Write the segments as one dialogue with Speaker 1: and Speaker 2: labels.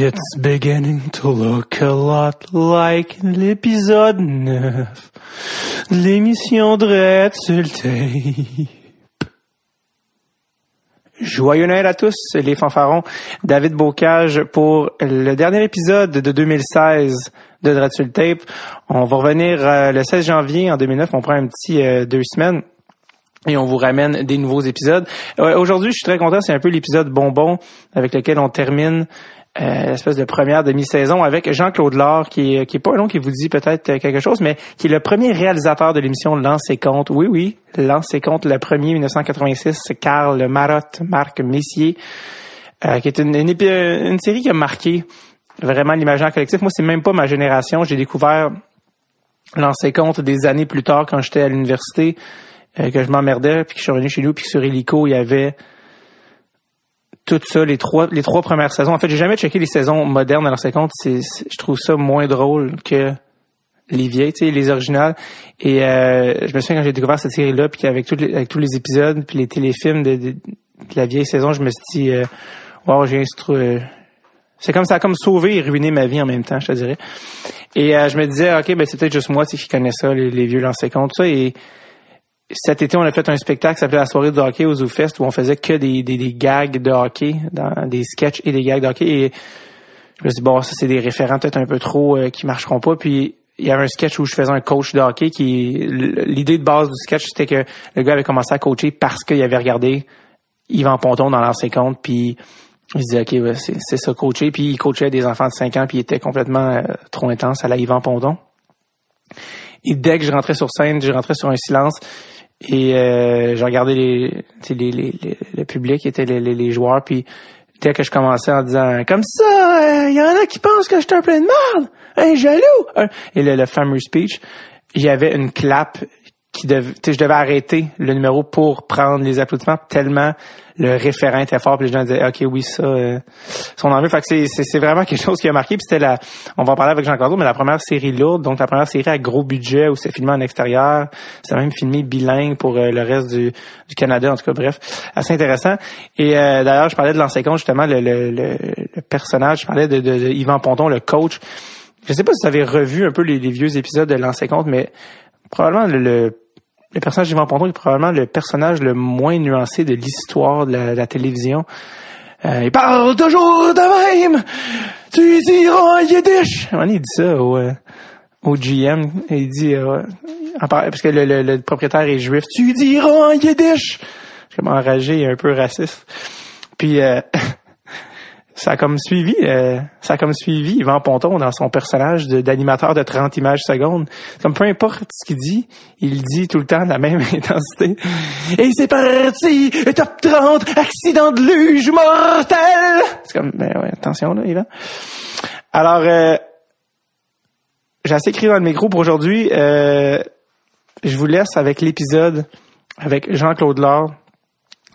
Speaker 1: It's beginning to look a lot like l'épisode 9 de l'émission Dread tape. Joyeux Noël à tous, les fanfarons. David Bocage pour le dernier épisode de 2016 de Dread tape. On va revenir euh, le 16 janvier en 2009. On prend un petit euh, deux semaines et on vous ramène des nouveaux épisodes. Euh, Aujourd'hui, je suis très content. C'est un peu l'épisode bonbon avec lequel on termine euh, l'espèce de première demi-saison avec Jean-Claude Laure, qui est, qui est pas un nom qui vous dit peut-être quelque chose, mais qui est le premier réalisateur de l'émission Lance et Compte. Oui, oui, Lance et Compte, le premier 1986, c'est Karl Marotte, Marc Messier, euh, qui est une, une, une, série qui a marqué vraiment l'imaginaire collectif. Moi, c'est même pas ma génération. J'ai découvert Lance et Compte des années plus tard quand j'étais à l'université, euh, que je m'emmerdais, puis que je suis revenu chez nous, puis que sur Helico, il y avait tout ça, les trois, les trois premières saisons. En fait, j'ai jamais checké les saisons modernes à leur 50. C'est, je trouve ça moins drôle que les vieilles, tu sais, les originales. Et euh, je me souviens quand j'ai découvert cette série-là, puis avec, avec tous les épisodes, puis les téléfilms de, de, la vieille saison, je me suis dit, euh, wow, j'ai euh, c'est comme ça a comme sauvé et ruiné ma vie en même temps, je te dirais. Et euh, je me disais, ok, ben c'est peut-être juste moi, qui connais ça, les, les vieux lancers compte, ça. Et cet été, on a fait un spectacle qui s'appelait La soirée de hockey au ZooFest où on faisait que des, des, des, gags de hockey, dans des sketchs et des gags de hockey. Et je me suis dit, bon, ça, c'est des référents peut-être un peu trop euh, qui marcheront pas. Puis il y avait un sketch où je faisais un coach de hockey qui... L'idée de base du sketch, c'était que le gars avait commencé à coacher parce qu'il avait regardé Yvan Ponton dans l'ancien compte, puis il se disait, OK, ouais, c'est ça, coacher. Puis il coachait des enfants de 5 ans, puis il était complètement euh, trop intense à la Yvan Ponton. Et dès que je rentrais sur scène, je rentrais sur un silence, et euh, j'ai regardé les, les, les, les, le public, était les, les, les, joueurs, puis dès que je commençais en disant comme ça, il euh, y en a qui pensent que je suis un plein de merde, un jaloux. Et le, le fameux speech, il y avait une clap je devais arrêter le numéro pour prendre les applaudissements tellement le référent était fort, puis les gens disaient ok oui ça, euh, son envie. Fait que c'est, vraiment quelque chose qui a marqué. Puis c'était la, on va en parler avec Jean Claude, mais la première série lourde, donc la première série à gros budget où c'est filmé en extérieur, c'est même filmé bilingue pour euh, le reste du, du Canada en tout cas. Bref, assez intéressant. Et euh, d'ailleurs, je parlais de l'ancien justement le, le, le, le, personnage, je parlais de, de, de Yvan Ponton, le coach. Je sais pas si vous avez revu un peu les, vieux épisodes de l'ancien compte, mais probablement le, le le personnage d'Yvan Ponton est probablement le personnage le moins nuancé de l'histoire de la, télévision. Euh, il parle toujours de même. Tu diras en yiddish. il dit ça au, euh, au GM. Il dit, euh, parce que le, le, le, propriétaire est juif. Tu diras en yiddish. Je suis comme enragé et un peu raciste. Puis, euh, ça a comme suivi, euh, ça a comme suivi Yvan Ponton dans son personnage d'animateur de, 30 images secondes. Comme peu importe ce qu'il dit, il dit tout le temps la même intensité. Et c'est parti, top 30, accident de luge mortel. C'est comme, ben ouais, attention là, Yvan. Alors, euh, j'ai assez écrit dans le micro pour aujourd'hui. Euh, je vous laisse avec l'épisode avec Jean-Claude Laure,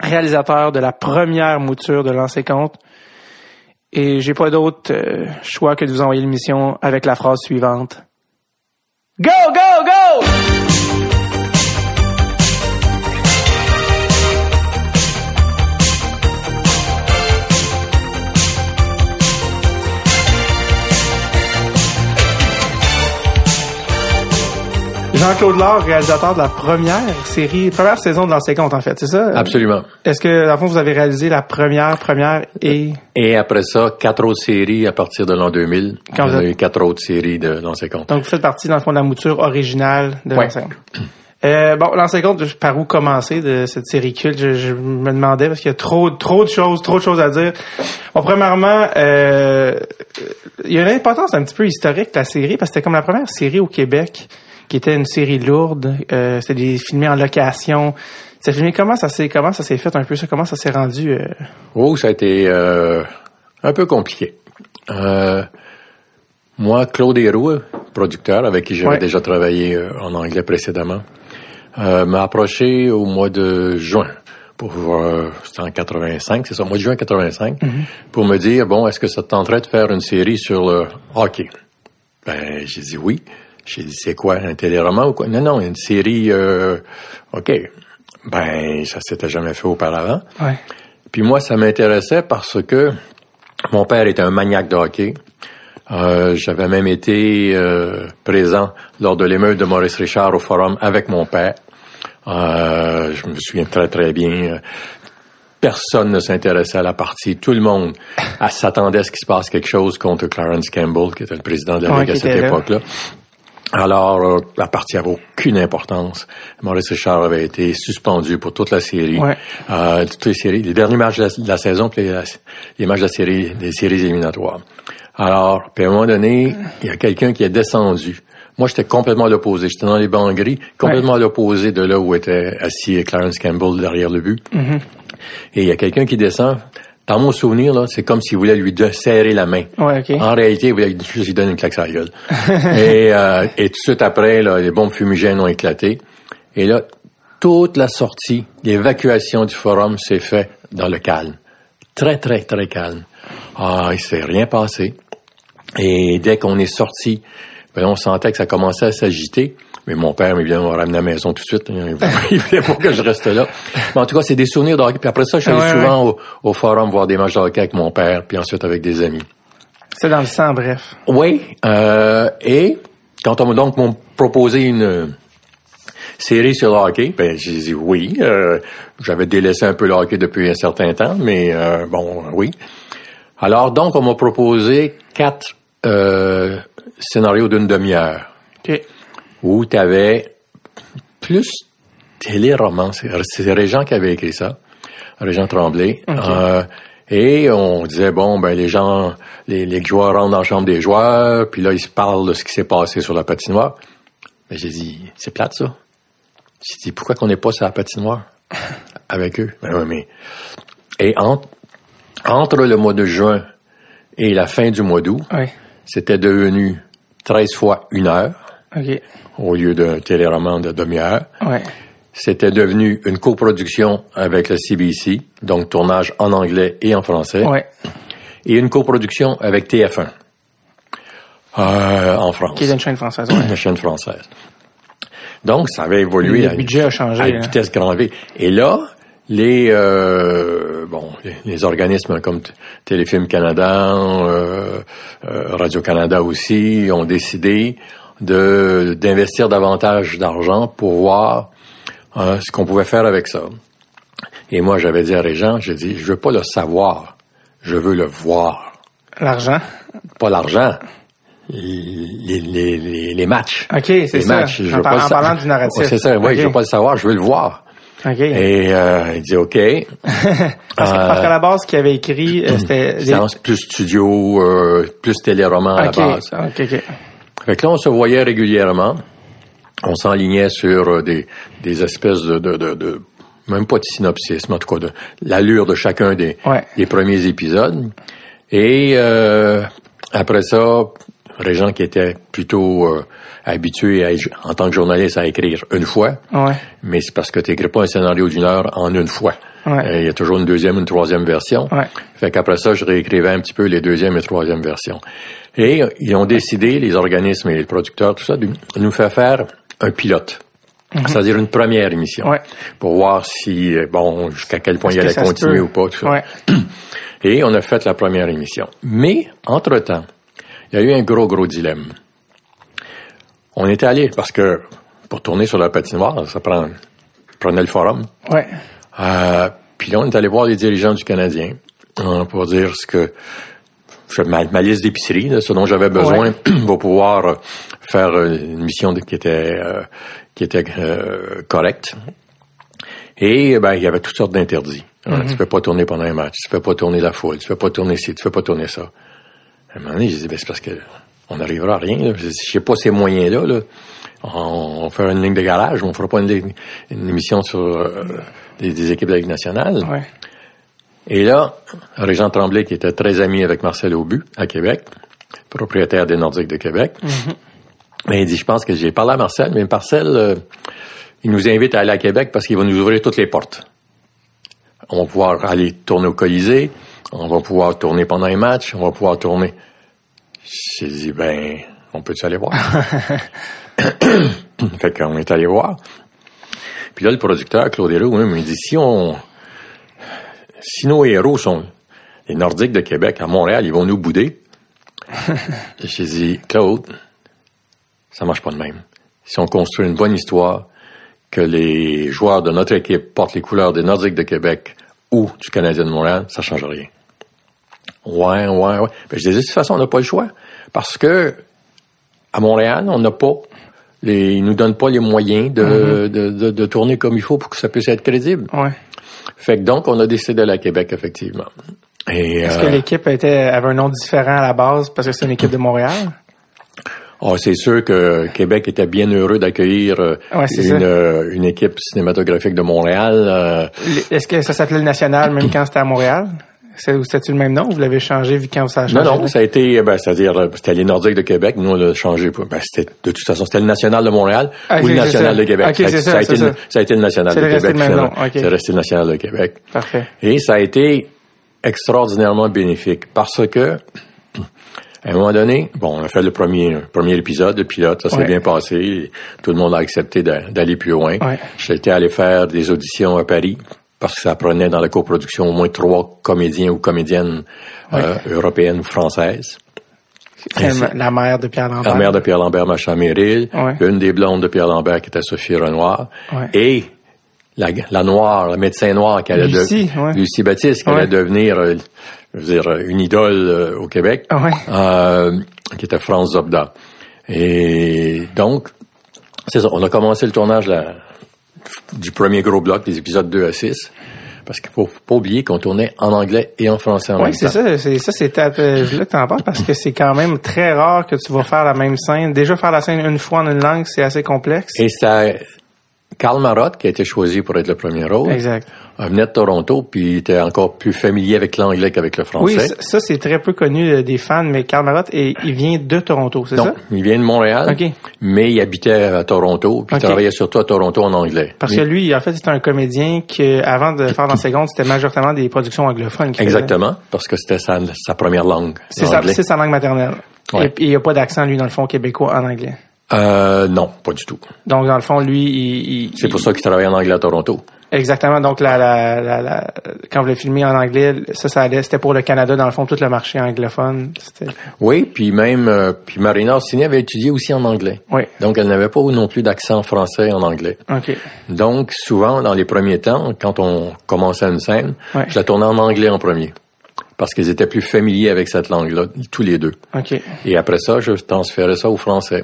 Speaker 1: réalisateur de la première mouture de Lancer Compte. Et j'ai pas d'autre euh, choix que de vous envoyer l'émission avec la phrase suivante. Go, go, go! Jean-Claude Laure, réalisateur de la première série, première saison de l'ancien compte, en fait, c'est ça?
Speaker 2: Absolument.
Speaker 1: Est-ce que, dans le fond, vous avez réalisé la première, première et...
Speaker 2: Et après ça, quatre autres séries à partir de l'an 2000. Quand vous avez... eu quatre autres séries de l'ancien compte.
Speaker 1: Donc, vous faites partie, dans le fond, de la mouture originale de ouais. l'ancien compte. Euh, bon, l'ancien compte, par où commencer de cette série culte? Je, je me demandais, parce qu'il y a trop, trop de choses, trop de choses à dire. Bon, premièrement, euh, il y a une importance un petit peu historique de la série, parce que c'était comme la première série au Québec qui était une série lourde. Euh, c'était des filmés en location. C'est filmé comment ça s'est comment ça s'est fait un peu ça? Comment ça s'est rendu euh...
Speaker 2: Oh, ça a été euh, un peu compliqué. Moi, Claude Héroux, producteur avec qui j'avais ouais. déjà travaillé en anglais précédemment, m'a approché au mois de juin pour c'était en 85, c'est ça, au mois de juin 85, mm -hmm. pour me dire bon, est-ce que ça te tenterait de faire une série sur le hockey? Ben, j'ai dit oui. J'ai dit, c'est quoi, un téléroman ou quoi? Non, non, une série, euh, OK. Ben, ça s'était jamais fait auparavant.
Speaker 1: Ouais.
Speaker 2: Puis moi, ça m'intéressait parce que Mon père était un maniaque de hockey. Euh, J'avais même été euh, présent lors de l'émeute de Maurice Richard au Forum avec mon père. Euh, je me souviens très très bien. Personne ne s'intéressait à la partie. Tout le monde s'attendait à ce qu'il se passe quelque chose contre Clarence Campbell, qui était le président de la Ligue à cette époque-là. Alors, euh, la partie avait aucune importance. Maurice Richard avait été suspendu pour toute la série. Euh, toutes les séries, les derniers matchs de la, saison, puis les, matchs de la série, des séries éliminatoires. Alors, puis à un moment donné, il y a quelqu'un qui est descendu. Moi, j'étais complètement à l'opposé. J'étais dans les bancs gris, complètement à l'opposé de là où était assis Clarence Campbell derrière le but. Mm-hmm. Et il y a quelqu'un qui descend. Dans mon souvenir, là, c'est comme s'il voulait lui serrer la main. En réalité, il voulait juste lui donner une claque sur la gueule. et, euh, et tout de suite après, là, les bombes fumigènes ont éclaté. Et là, toute la sortie, l'évacuation du forum s'est faite dans le calme. Très, très, très calme. Ah, il s'est rien passé. Et dès qu'on est sorti, ben, on sentait que ça commençait à s'agiter. Mais mon père, évidemment, m'a ramené à la maison tout de suite. Il voulait, pas que je reste là. Mais en tout cas, c'est des souvenirs de hockey. Puis après ça, je suis allé souvent Au, forum voir des matchs de hockey avec mon père, puis ensuite avec des amis.
Speaker 1: C'est dans le sang, bref.
Speaker 2: Oui. Euh, et quand on m'a donc proposé une série sur le hockey, ben j'ai dit oui. Euh, J'avais délaissé un peu le hockey depuis un certain temps, mais euh, bon, oui. Alors donc, on m'a proposé quatre euh, scénarios d'une demi-heure.
Speaker 1: Okay
Speaker 2: où tu avais plus téléroman. C'est Régent qui avait écrit ça, Régent Tremblay. Euh, et on disait, bon, ben les gens, les, joueurs rentrent dans la chambre des joueurs, puis là, ils se parlent de ce qui s'est passé sur la patinoire. Mais j'ai dit, c'est plate, ça. J'ai dit, pourquoi qu'on n'est pas sur la patinoire avec eux? Ben oui, mais... Et entre, entre le mois de juin et la fin du mois d'août, c'était devenu 13 fois une heure au lieu d'un téléroman de demi-heure. C'était devenu une coproduction avec la CBC, donc tournage en anglais et en français. Et une coproduction avec TF1 euh, en France.
Speaker 1: Qui est une chaîne française.
Speaker 2: Une chaîne française. Donc, ça avait évolué.
Speaker 1: Le budget a changé.
Speaker 2: À une hein. vitesse grand V. Et là, les euh, bon les, organismes comme Téléfilm Canada, euh, euh Radio Canada aussi ont décidé de d'investir davantage d'argent pour voir hein, ce qu'on pouvait faire avec ça. Et moi, j'avais dit à Régent, j'ai dit, je veux pas le savoir, je veux le voir.
Speaker 1: L'argent?
Speaker 2: Pas l'argent. Les, les, les, matchs.
Speaker 1: OK, c'est ça. Matchs. en, parlant du narratif.
Speaker 2: c'est ça, oui, je veux pas le savoir, je veux le voir.
Speaker 1: Okay.
Speaker 2: Et euh, il dit OK.
Speaker 1: parce, que, parce qu'à la base, ce qu'il avait écrit, euh, c'était...
Speaker 2: plus studio, euh, plus téléroman à la base.
Speaker 1: OK, OK.
Speaker 2: Fait que là, on se voyait régulièrement. On s'enlignait sur euh, des, des espèces de, de, de, même pas de synopsis, mais en tout cas de l'allure de chacun des, des premiers épisodes. Et euh, après ça, Régent qui était plutôt euh, habitué à, en tant que journaliste à écrire une fois,
Speaker 1: ouais.
Speaker 2: mais c'est parce que tu n'écris pas un scénario d'une heure en une fois. Il y a toujours une deuxième, une troisième version. Fait qu'après ça, je réécrivais un petit peu les deuxième et troisième versions. Et ils ont décidé, les organismes et les producteurs, tout ça, de nous faire faire un pilote. Mhm. C'est-à-dire une première émission. Pour voir si, bon, jusqu'à quel point il allait continuer ou pas, tout ça. Et on a fait la première émission. Mais, entre-temps, il y a eu un gros, gros dilemme. On était allé, parce que pour tourner sur la patinoire, ça prend, prenait le forum.
Speaker 1: Ouais.
Speaker 2: Euh, puis là, on est allé voir les dirigeants du Canadien euh, pour dire ce que ma, ma liste d'épicerie, ce dont j'avais besoin pour pouvoir euh, faire euh, une mission qui était euh, qui était correcte. Et ben il y avait toutes sortes d'interdits. Hein, mm-hmm. Tu peux pas tourner pendant un match, tu peux pas tourner la foule, tu peux pas tourner ci, tu peux pas tourner ça. À un moment donné, j'ai dit ben c'est parce que on n'arrivera à rien. Je sais pas ces moyens-là. Là. On, fera une ligne de garage, on fera pas une, émission sur des, équipes de la Ligue nationale.
Speaker 1: Ouais.
Speaker 2: Et là, Régent Tremblay, qui était très ami avec Marcel Aubu à Québec, propriétaire des Nordiques de Québec, mm-hmm. mais il dit, je pense que j'ai parlé à Marcel, mais Marcel, euh, il nous invite à aller à Québec parce qu'il va nous ouvrir toutes les portes. On va pouvoir aller tourner au Colisée, on va pouvoir tourner pendant un match, on va pouvoir tourner. J'ai dit, ben, on peut-tu aller voir? fait qu'on est allé voir. Puis là, le producteur, Claude Héroux, il me dit, si on, si nos héros sont les Nordiques de Québec, à Montréal, ils vont nous bouder. J'ai dit, Claude, ça marche pas de même. Si on construit une bonne histoire, que les joueurs de notre équipe portent les couleurs des Nordiques de Québec ou du Canadien de Montréal, ça change rien. Ouais, ouais, ouais. Ben, je disais, de toute façon, on n'a pas le choix. Parce que, à Montréal, on n'a pas les, ils nous donnent pas les moyens de, mm-hmm. de, de, de, tourner comme il faut pour que ça puisse être crédible.
Speaker 1: Ouais.
Speaker 2: Fait que donc, on a décidé d'aller à Québec, effectivement.
Speaker 1: Est-ce que euh, l'équipe était, avait un nom différent à la base parce que c'est une équipe de Montréal?
Speaker 2: Oh, c'est sûr que Québec était bien heureux d'accueillir euh, une, euh, une, équipe cinématographique de Montréal.
Speaker 1: Est-ce que ça s'appelait le National même quand c'était à Montréal? C'était-tu le même nom? Ou vous l'avez changé vu quand ça a changé?
Speaker 2: Non, non, ça a été, ben, c'est-à-dire, c'était les Nordiques de Québec. Nous, on l'a changé. Ben, c'était, de toute façon, c'était le National de Montréal ah, ou le National de Québec.
Speaker 1: ça, ça,
Speaker 2: a été,
Speaker 1: ça.
Speaker 2: ça, a été, le National de Québec.
Speaker 1: C'est
Speaker 2: resté le National de Québec.
Speaker 1: Parfait.
Speaker 2: Et ça a été extraordinairement bénéfique parce que, à un moment donné, bon, on a fait le premier, premier épisode, le pilote, ça s'est bien passé. Tout le monde a accepté d'aller plus loin.
Speaker 1: Ouais.
Speaker 2: J'étais allé faire des auditions à Paris parce que ça prenait dans la coproduction au moins trois comédiens ou comédiennes euh, européennes ou françaises.
Speaker 1: la mère de Pierre Lambert.
Speaker 2: La mère de Pierre Lambert, Macha Méril. Une des blondes de Pierre Lambert qui était Sophie Renoir. Et la, la noire, le médecin noir qui allait
Speaker 1: Lucie,
Speaker 2: de, Lucie Baptiste, qui allait devenir, euh, je veux dire, une idole euh, au Québec, euh, qui était France Zobda. Et donc, c'est ça, on a commencé le tournage là, du premier gros bloc, des épisodes 2 à 6. Parce qu'il faut pas oublier qu'on tournait en anglais et en français en
Speaker 1: Oui, c'est ça. C'est ça, c'est je voulais t'en parles parce que c'est quand même très rare que tu vas faire la même scène. Déjà faire la scène une fois en une langue, c'est assez complexe.
Speaker 2: Et ça, Karl Marotte, qui a été choisi pour être le premier rôle,
Speaker 1: exact.
Speaker 2: venait de Toronto, puis il était encore plus familier avec l'anglais qu'avec le français.
Speaker 1: Oui, ça, c'est très peu connu euh, des fans, mais Karl Marotte, il vient de Toronto, c'est ça? Non,
Speaker 2: il vient de Montréal, mais il habitait à Toronto, puis il travaillait surtout à Toronto en anglais.
Speaker 1: Parce que lui, en fait, c'était un comédien qui, avant de faire dans seconde, c'était majoritairement des productions anglophones.
Speaker 2: Exactement, parce que c'était sa, sa, première langue.
Speaker 1: C'est sa, sa, langue maternelle. Et, il n'y a pas d'accent, lui, dans le fond, québécois en anglais.
Speaker 2: Euh, non, pas du tout.
Speaker 1: Donc, dans le fond, lui, il...
Speaker 2: c'est pour ça qu'il travaillait en anglais à Toronto.
Speaker 1: Exactement. Donc, la, la, la, quand vous l'avez filmé en anglais, ça, ça allait, c'était pour le Canada, dans le fond, tout le marché anglophone.
Speaker 2: Oui, puis même, euh, puis Marina Orsini avait étudié aussi en anglais.
Speaker 1: Oui.
Speaker 2: Donc, elle n'avait pas non plus d'accent français en anglais.
Speaker 1: OK.
Speaker 2: Donc, souvent, dans les premiers temps, quand on commençait une scène, je la tournais en anglais en premier. Parce qu'ils étaient plus familiers avec cette langue-là, tous les deux.
Speaker 1: OK.
Speaker 2: Et après ça, je transférais ça au français.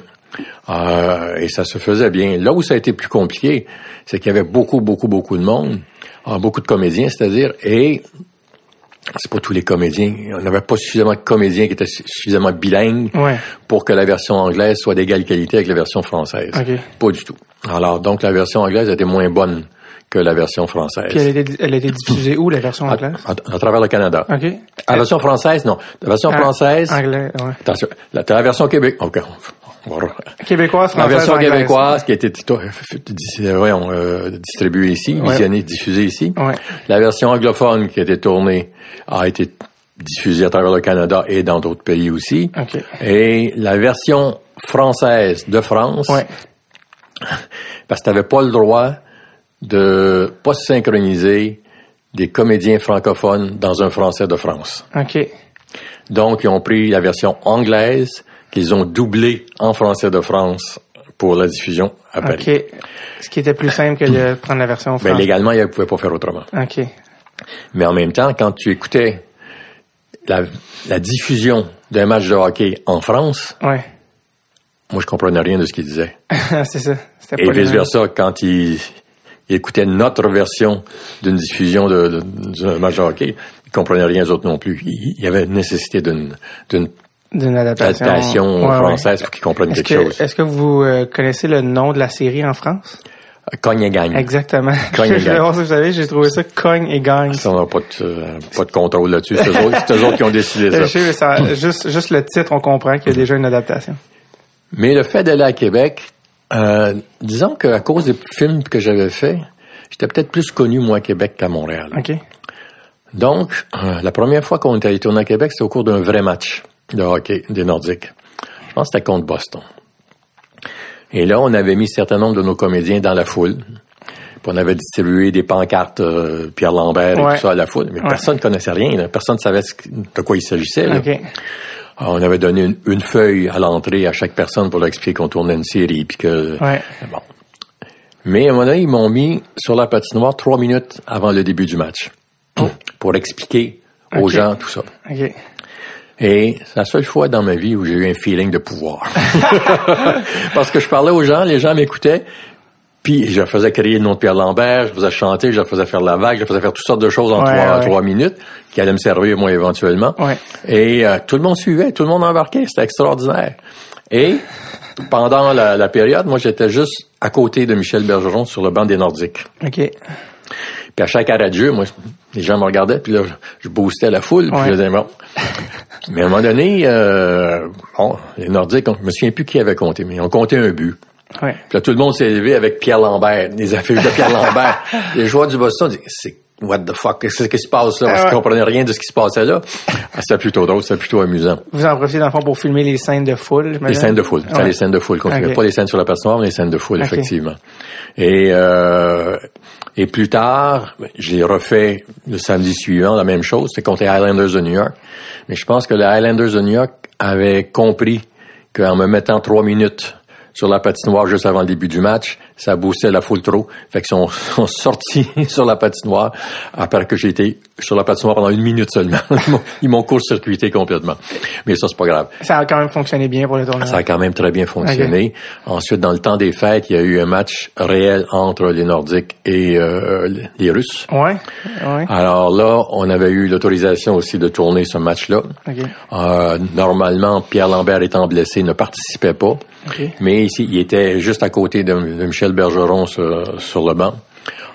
Speaker 2: Euh, et ça se faisait bien. Là où ça a été plus compliqué, c'est qu'il y avait beaucoup, beaucoup, beaucoup de monde, euh, beaucoup de comédiens, c'est-à-dire, et c'est pas tous les comédiens. On n'avait pas suffisamment de comédiens qui étaient suffisamment bilingues pour que la version anglaise soit d'égale qualité avec la version française. Pas du tout. Alors, donc, la version anglaise était moins bonne que la version française.
Speaker 1: Puis elle était, elle était diffusée où, la version anglaise?
Speaker 2: À, à, travers le Canada.
Speaker 1: OK.
Speaker 2: La version française, non. La version ah, française...
Speaker 1: Anglais, ouais.
Speaker 2: Attention, la, la version Québec... OK,
Speaker 1: Québécoise,
Speaker 2: La version québécoise qui a été voyons, euh, distribuée ici, visionnée, diffusée ici. La version anglophone qui a été tournée a été diffusée à travers le Canada et dans d'autres pays aussi. Et la version française de France, parce que tu n'avais pas le droit de pas synchroniser des comédiens francophones dans un français de France. Donc, ils ont pris la version anglaise qu'ils ont doublé en français de France pour la diffusion à Paris.
Speaker 1: OK. Ce qui était plus simple que de prendre la version française.
Speaker 2: Mais légalement, ils ne pouvaient pas faire autrement.
Speaker 1: OK.
Speaker 2: Mais en même temps, quand tu écoutais la, la diffusion d'un match de hockey en France,
Speaker 1: ouais.
Speaker 2: moi, je comprenais rien de ce qu'ils disaient.
Speaker 1: c'est ça.
Speaker 2: Et vice-versa, quand ils, écoutaient notre version d'une diffusion d'un de, match de hockey, ils comprenaient rien aux autres non plus. Il y avait nécessité d'une
Speaker 1: d'une adaptation,
Speaker 2: française pour qu'ils comprennent quelque chose.
Speaker 1: Est-ce que vous euh, connaissez le nom de la série en France?
Speaker 2: Cogne et gagne.
Speaker 1: Exactement. Cogne et gagne. vous savez, j'ai trouvé ça Cogne et gagne.
Speaker 2: Ça, on n'a pas de, euh, pas de contrôle là-dessus. C'est eux, autres qui ont décidé ça.
Speaker 1: Je sais, ça juste, juste le titre, on comprend qu'il y a déjà une adaptation.
Speaker 2: Mais le fait d'aller à Québec, euh, disons qu'à cause des films que j'avais faits, j'étais peut-être plus connu, moi, à Québec qu'à Montréal.
Speaker 1: OK.
Speaker 2: Donc, euh, la première fois qu'on était allé tourner à Québec, c'était au cours d'un vrai match de hockey des Nordiques. Je pense que c'était contre Boston. Et là, on avait mis un certain nombre de nos comédiens dans la foule. Puis on avait distribué des pancartes euh, Pierre Lambert et tout ça à la foule. Mais
Speaker 1: Ouais.
Speaker 2: personne ne connaissait rien. là. Personne ne savait de quoi il s'agissait. là.
Speaker 1: OK.
Speaker 2: Alors, on avait donné une, une feuille à l'entrée à chaque personne pour leur expliquer qu'on tournait une série. Puis que,
Speaker 1: Ouais.
Speaker 2: bon. Mais à un moment donné, ils m'ont mis sur la patinoire trois minutes avant le début du match pour expliquer aux gens tout ça.
Speaker 1: OK.
Speaker 2: Et c'est la seule fois dans ma vie où j'ai eu un feeling de pouvoir. Parce que je parlais aux gens, les gens m'écoutaient, puis je faisais crier le nom de Pierre Lambert, je faisais chanter, je faisais faire la vague, je faisais faire toutes sortes de choses en
Speaker 1: Ouais,
Speaker 2: trois,
Speaker 1: ouais.
Speaker 2: trois minutes, qui allaient me servir moi éventuellement.
Speaker 1: Ouais.
Speaker 2: Et euh, tout le monde suivait, tout le monde embarquait, c'était extraordinaire. Et pendant la, la période, moi j'étais juste à côté de Michel Bergeron sur le banc des Nordiques.
Speaker 1: OK.
Speaker 2: Puis à chaque arrêt de jeu, moi, les gens me regardaient, puis là, je boostais la foule, puis
Speaker 1: Ouais.
Speaker 2: je disais, bon. Mais à un moment donné, euh, bon, les Nordiques, on- je me souviens plus qui avait compté, mais ils ont compté un but.
Speaker 1: Ouais.
Speaker 2: Puis là, tout le monde s'est levé avec Pierre Lambert, des affiches de Pierre Lambert. Les joueurs du Boston disaient, c'est what the fuck, qu'est-ce qui se passe là? Parce
Speaker 1: Ah
Speaker 2: qu'ils comprenaient rien de ce qui se passait là. Ah, c'était plutôt drôle, c'était plutôt amusant.
Speaker 1: Vous en profitez dans le fond pour filmer les scènes de foule,
Speaker 2: Les scènes de foule.
Speaker 1: Ouais.
Speaker 2: les scènes de foule qu'on filmait.
Speaker 1: Ok.
Speaker 2: Pas les scènes sur la patinoire, mais les scènes de foule, effectivement. Et, euh, et plus tard, j'ai refait le samedi suivant la même chose. C'était contre les Highlanders de New York. Mais je pense que les Highlanders de New York avaient compris qu'en me mettant trois minutes sur la patinoire juste avant le début du match, ça boostait la foule trop. Fait qu'ils sont, sont sortis sur la patinoire après que j'ai été sur la patinoire pendant une minute seulement. Ils m'ont- court-circuité complètement. Mais ça, c'est pas grave.
Speaker 1: Ça a quand même fonctionné bien pour le tournoi.
Speaker 2: Ça a quand même très bien fonctionné. Ensuite, dans le temps des fêtes, il y a eu un match réel entre les Nordiques et euh, les Russes.
Speaker 1: Ouais. Ouais.
Speaker 2: Alors là, on avait eu l'autorisation aussi de tourner ce match-là. Euh, normalement, Pierre Lambert étant blessé, ne participait pas. Mais ici, il était juste à côté de, de Michel Bergeron sur, sur le banc.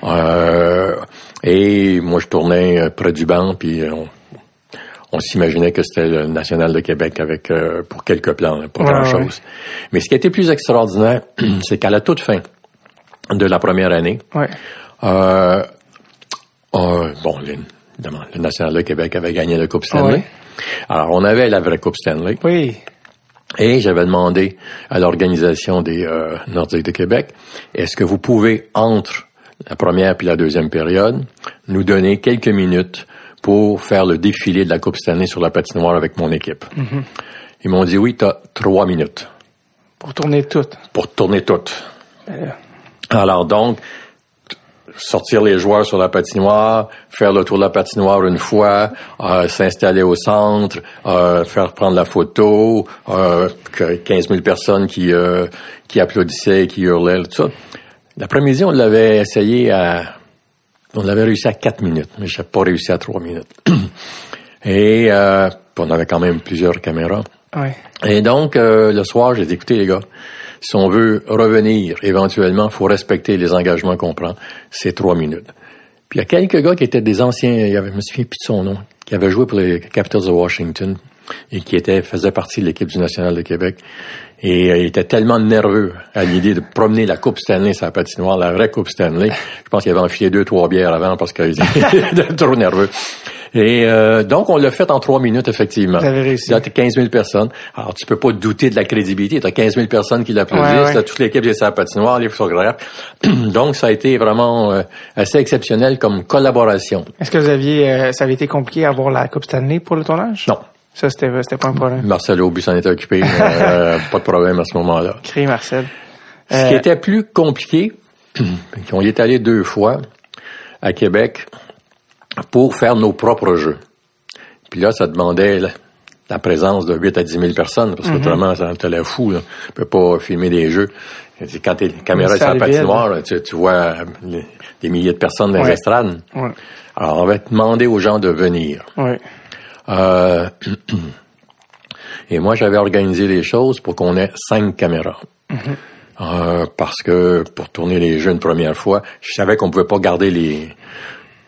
Speaker 2: Euh, et moi, je tournais euh, près du banc, puis euh, on, on s'imaginait que c'était le National de Québec avec euh, pour quelques plans, là, pas
Speaker 1: Ouais,
Speaker 2: grand-chose. Mais ce qui était plus extraordinaire, c'est qu'à la toute fin de la première année,
Speaker 1: Ouais.
Speaker 2: euh, bon, le, évidemment, le National de Québec avait gagné la Coupe Stanley. Alors, on avait la vraie Coupe Stanley.
Speaker 1: Oui.
Speaker 2: Et j'avais demandé à l'organisation des euh, Nordiques de Québec, est-ce que vous pouvez, entre la première puis la deuxième période, nous donner quelques minutes pour faire le défilé de la Coupe Stanley sur la patinoire avec mon équipe? Ils m'ont dit, oui, tu as trois minutes
Speaker 1: Pour tourner tout.
Speaker 2: pour tourner toutes.
Speaker 1: Ben.
Speaker 2: Alors donc, sortir les joueurs sur la patinoire, faire le tour de la patinoire une fois, euh, s'installer au centre, euh, faire prendre la photo, euh, que 15 000 personnes qui, euh, qui applaudissaient, qui hurlaient, tout ça. L'après-midi, on l'avait essayé à... On l'avait réussi à 4 minutes, mais j'ai pas réussi à 3 minutes. Et euh, on avait quand même plusieurs caméras.
Speaker 1: Ouais.
Speaker 2: Et donc, euh, le soir, j'ai dit, écoutez, les gars, si on veut revenir éventuellement, faut respecter les engagements qu'on prend. C'est trois minutes. Puis il y a quelques gars qui étaient des anciens, il y avait, je me souviens plus de son nom, qui avaient joué pour les Capitals de Washington et qui étaient, faisaient partie de l'équipe du National de Québec. Et euh, ils étaient tellement nerveux à l'idée de promener la Coupe Stanley sur la patinoire, la vraie Coupe Stanley. Je pense qu'ils avaient enfilé deux, trois bières avant parce qu'ils étaient trop nerveux. Et euh, donc, on l'a fait en trois minutes, effectivement.
Speaker 1: Vous avez réussi.
Speaker 2: Là, t'as 15 000 personnes. Alors, tu peux pas douter de la crédibilité. Tu as 15 000 personnes qui l'applaudissent.
Speaker 1: Ouais, ouais.
Speaker 2: T'as toute l'équipe des la patinoire, les photographes. donc, ça a été vraiment euh, assez exceptionnel comme collaboration.
Speaker 1: Est-ce que vous aviez, euh, ça avait été compliqué à avoir la Coupe Stanley pour le tournage?
Speaker 2: Non.
Speaker 1: Ça, c'était, c'était pas un problème.
Speaker 2: Marcel Aubu s'en était occupé. euh, pas de problème à ce moment-là.
Speaker 1: Créé Marcel.
Speaker 2: Ce
Speaker 1: Euh,
Speaker 2: qui était plus compliqué, on y est allé deux fois à Québec pour faire nos propres jeux. Puis là, ça demandait la, la présence de 8 à 10 000 personnes, parce que autrement, ça te l'air fou. Là. Tu peux pas filmer des jeux. C'est Quand t'es caméra
Speaker 1: Une
Speaker 2: sur la
Speaker 1: salle
Speaker 2: patinoire, là, tu, tu vois les- des milliers de personnes dans les estrades.
Speaker 1: Ouais.
Speaker 2: Alors, on va demander aux gens de venir.
Speaker 1: Ouais.
Speaker 2: Euh, et moi, j'avais organisé les choses pour qu'on ait cinq caméras. Euh, parce que pour tourner les jeux une première fois, je savais qu'on pouvait pas garder les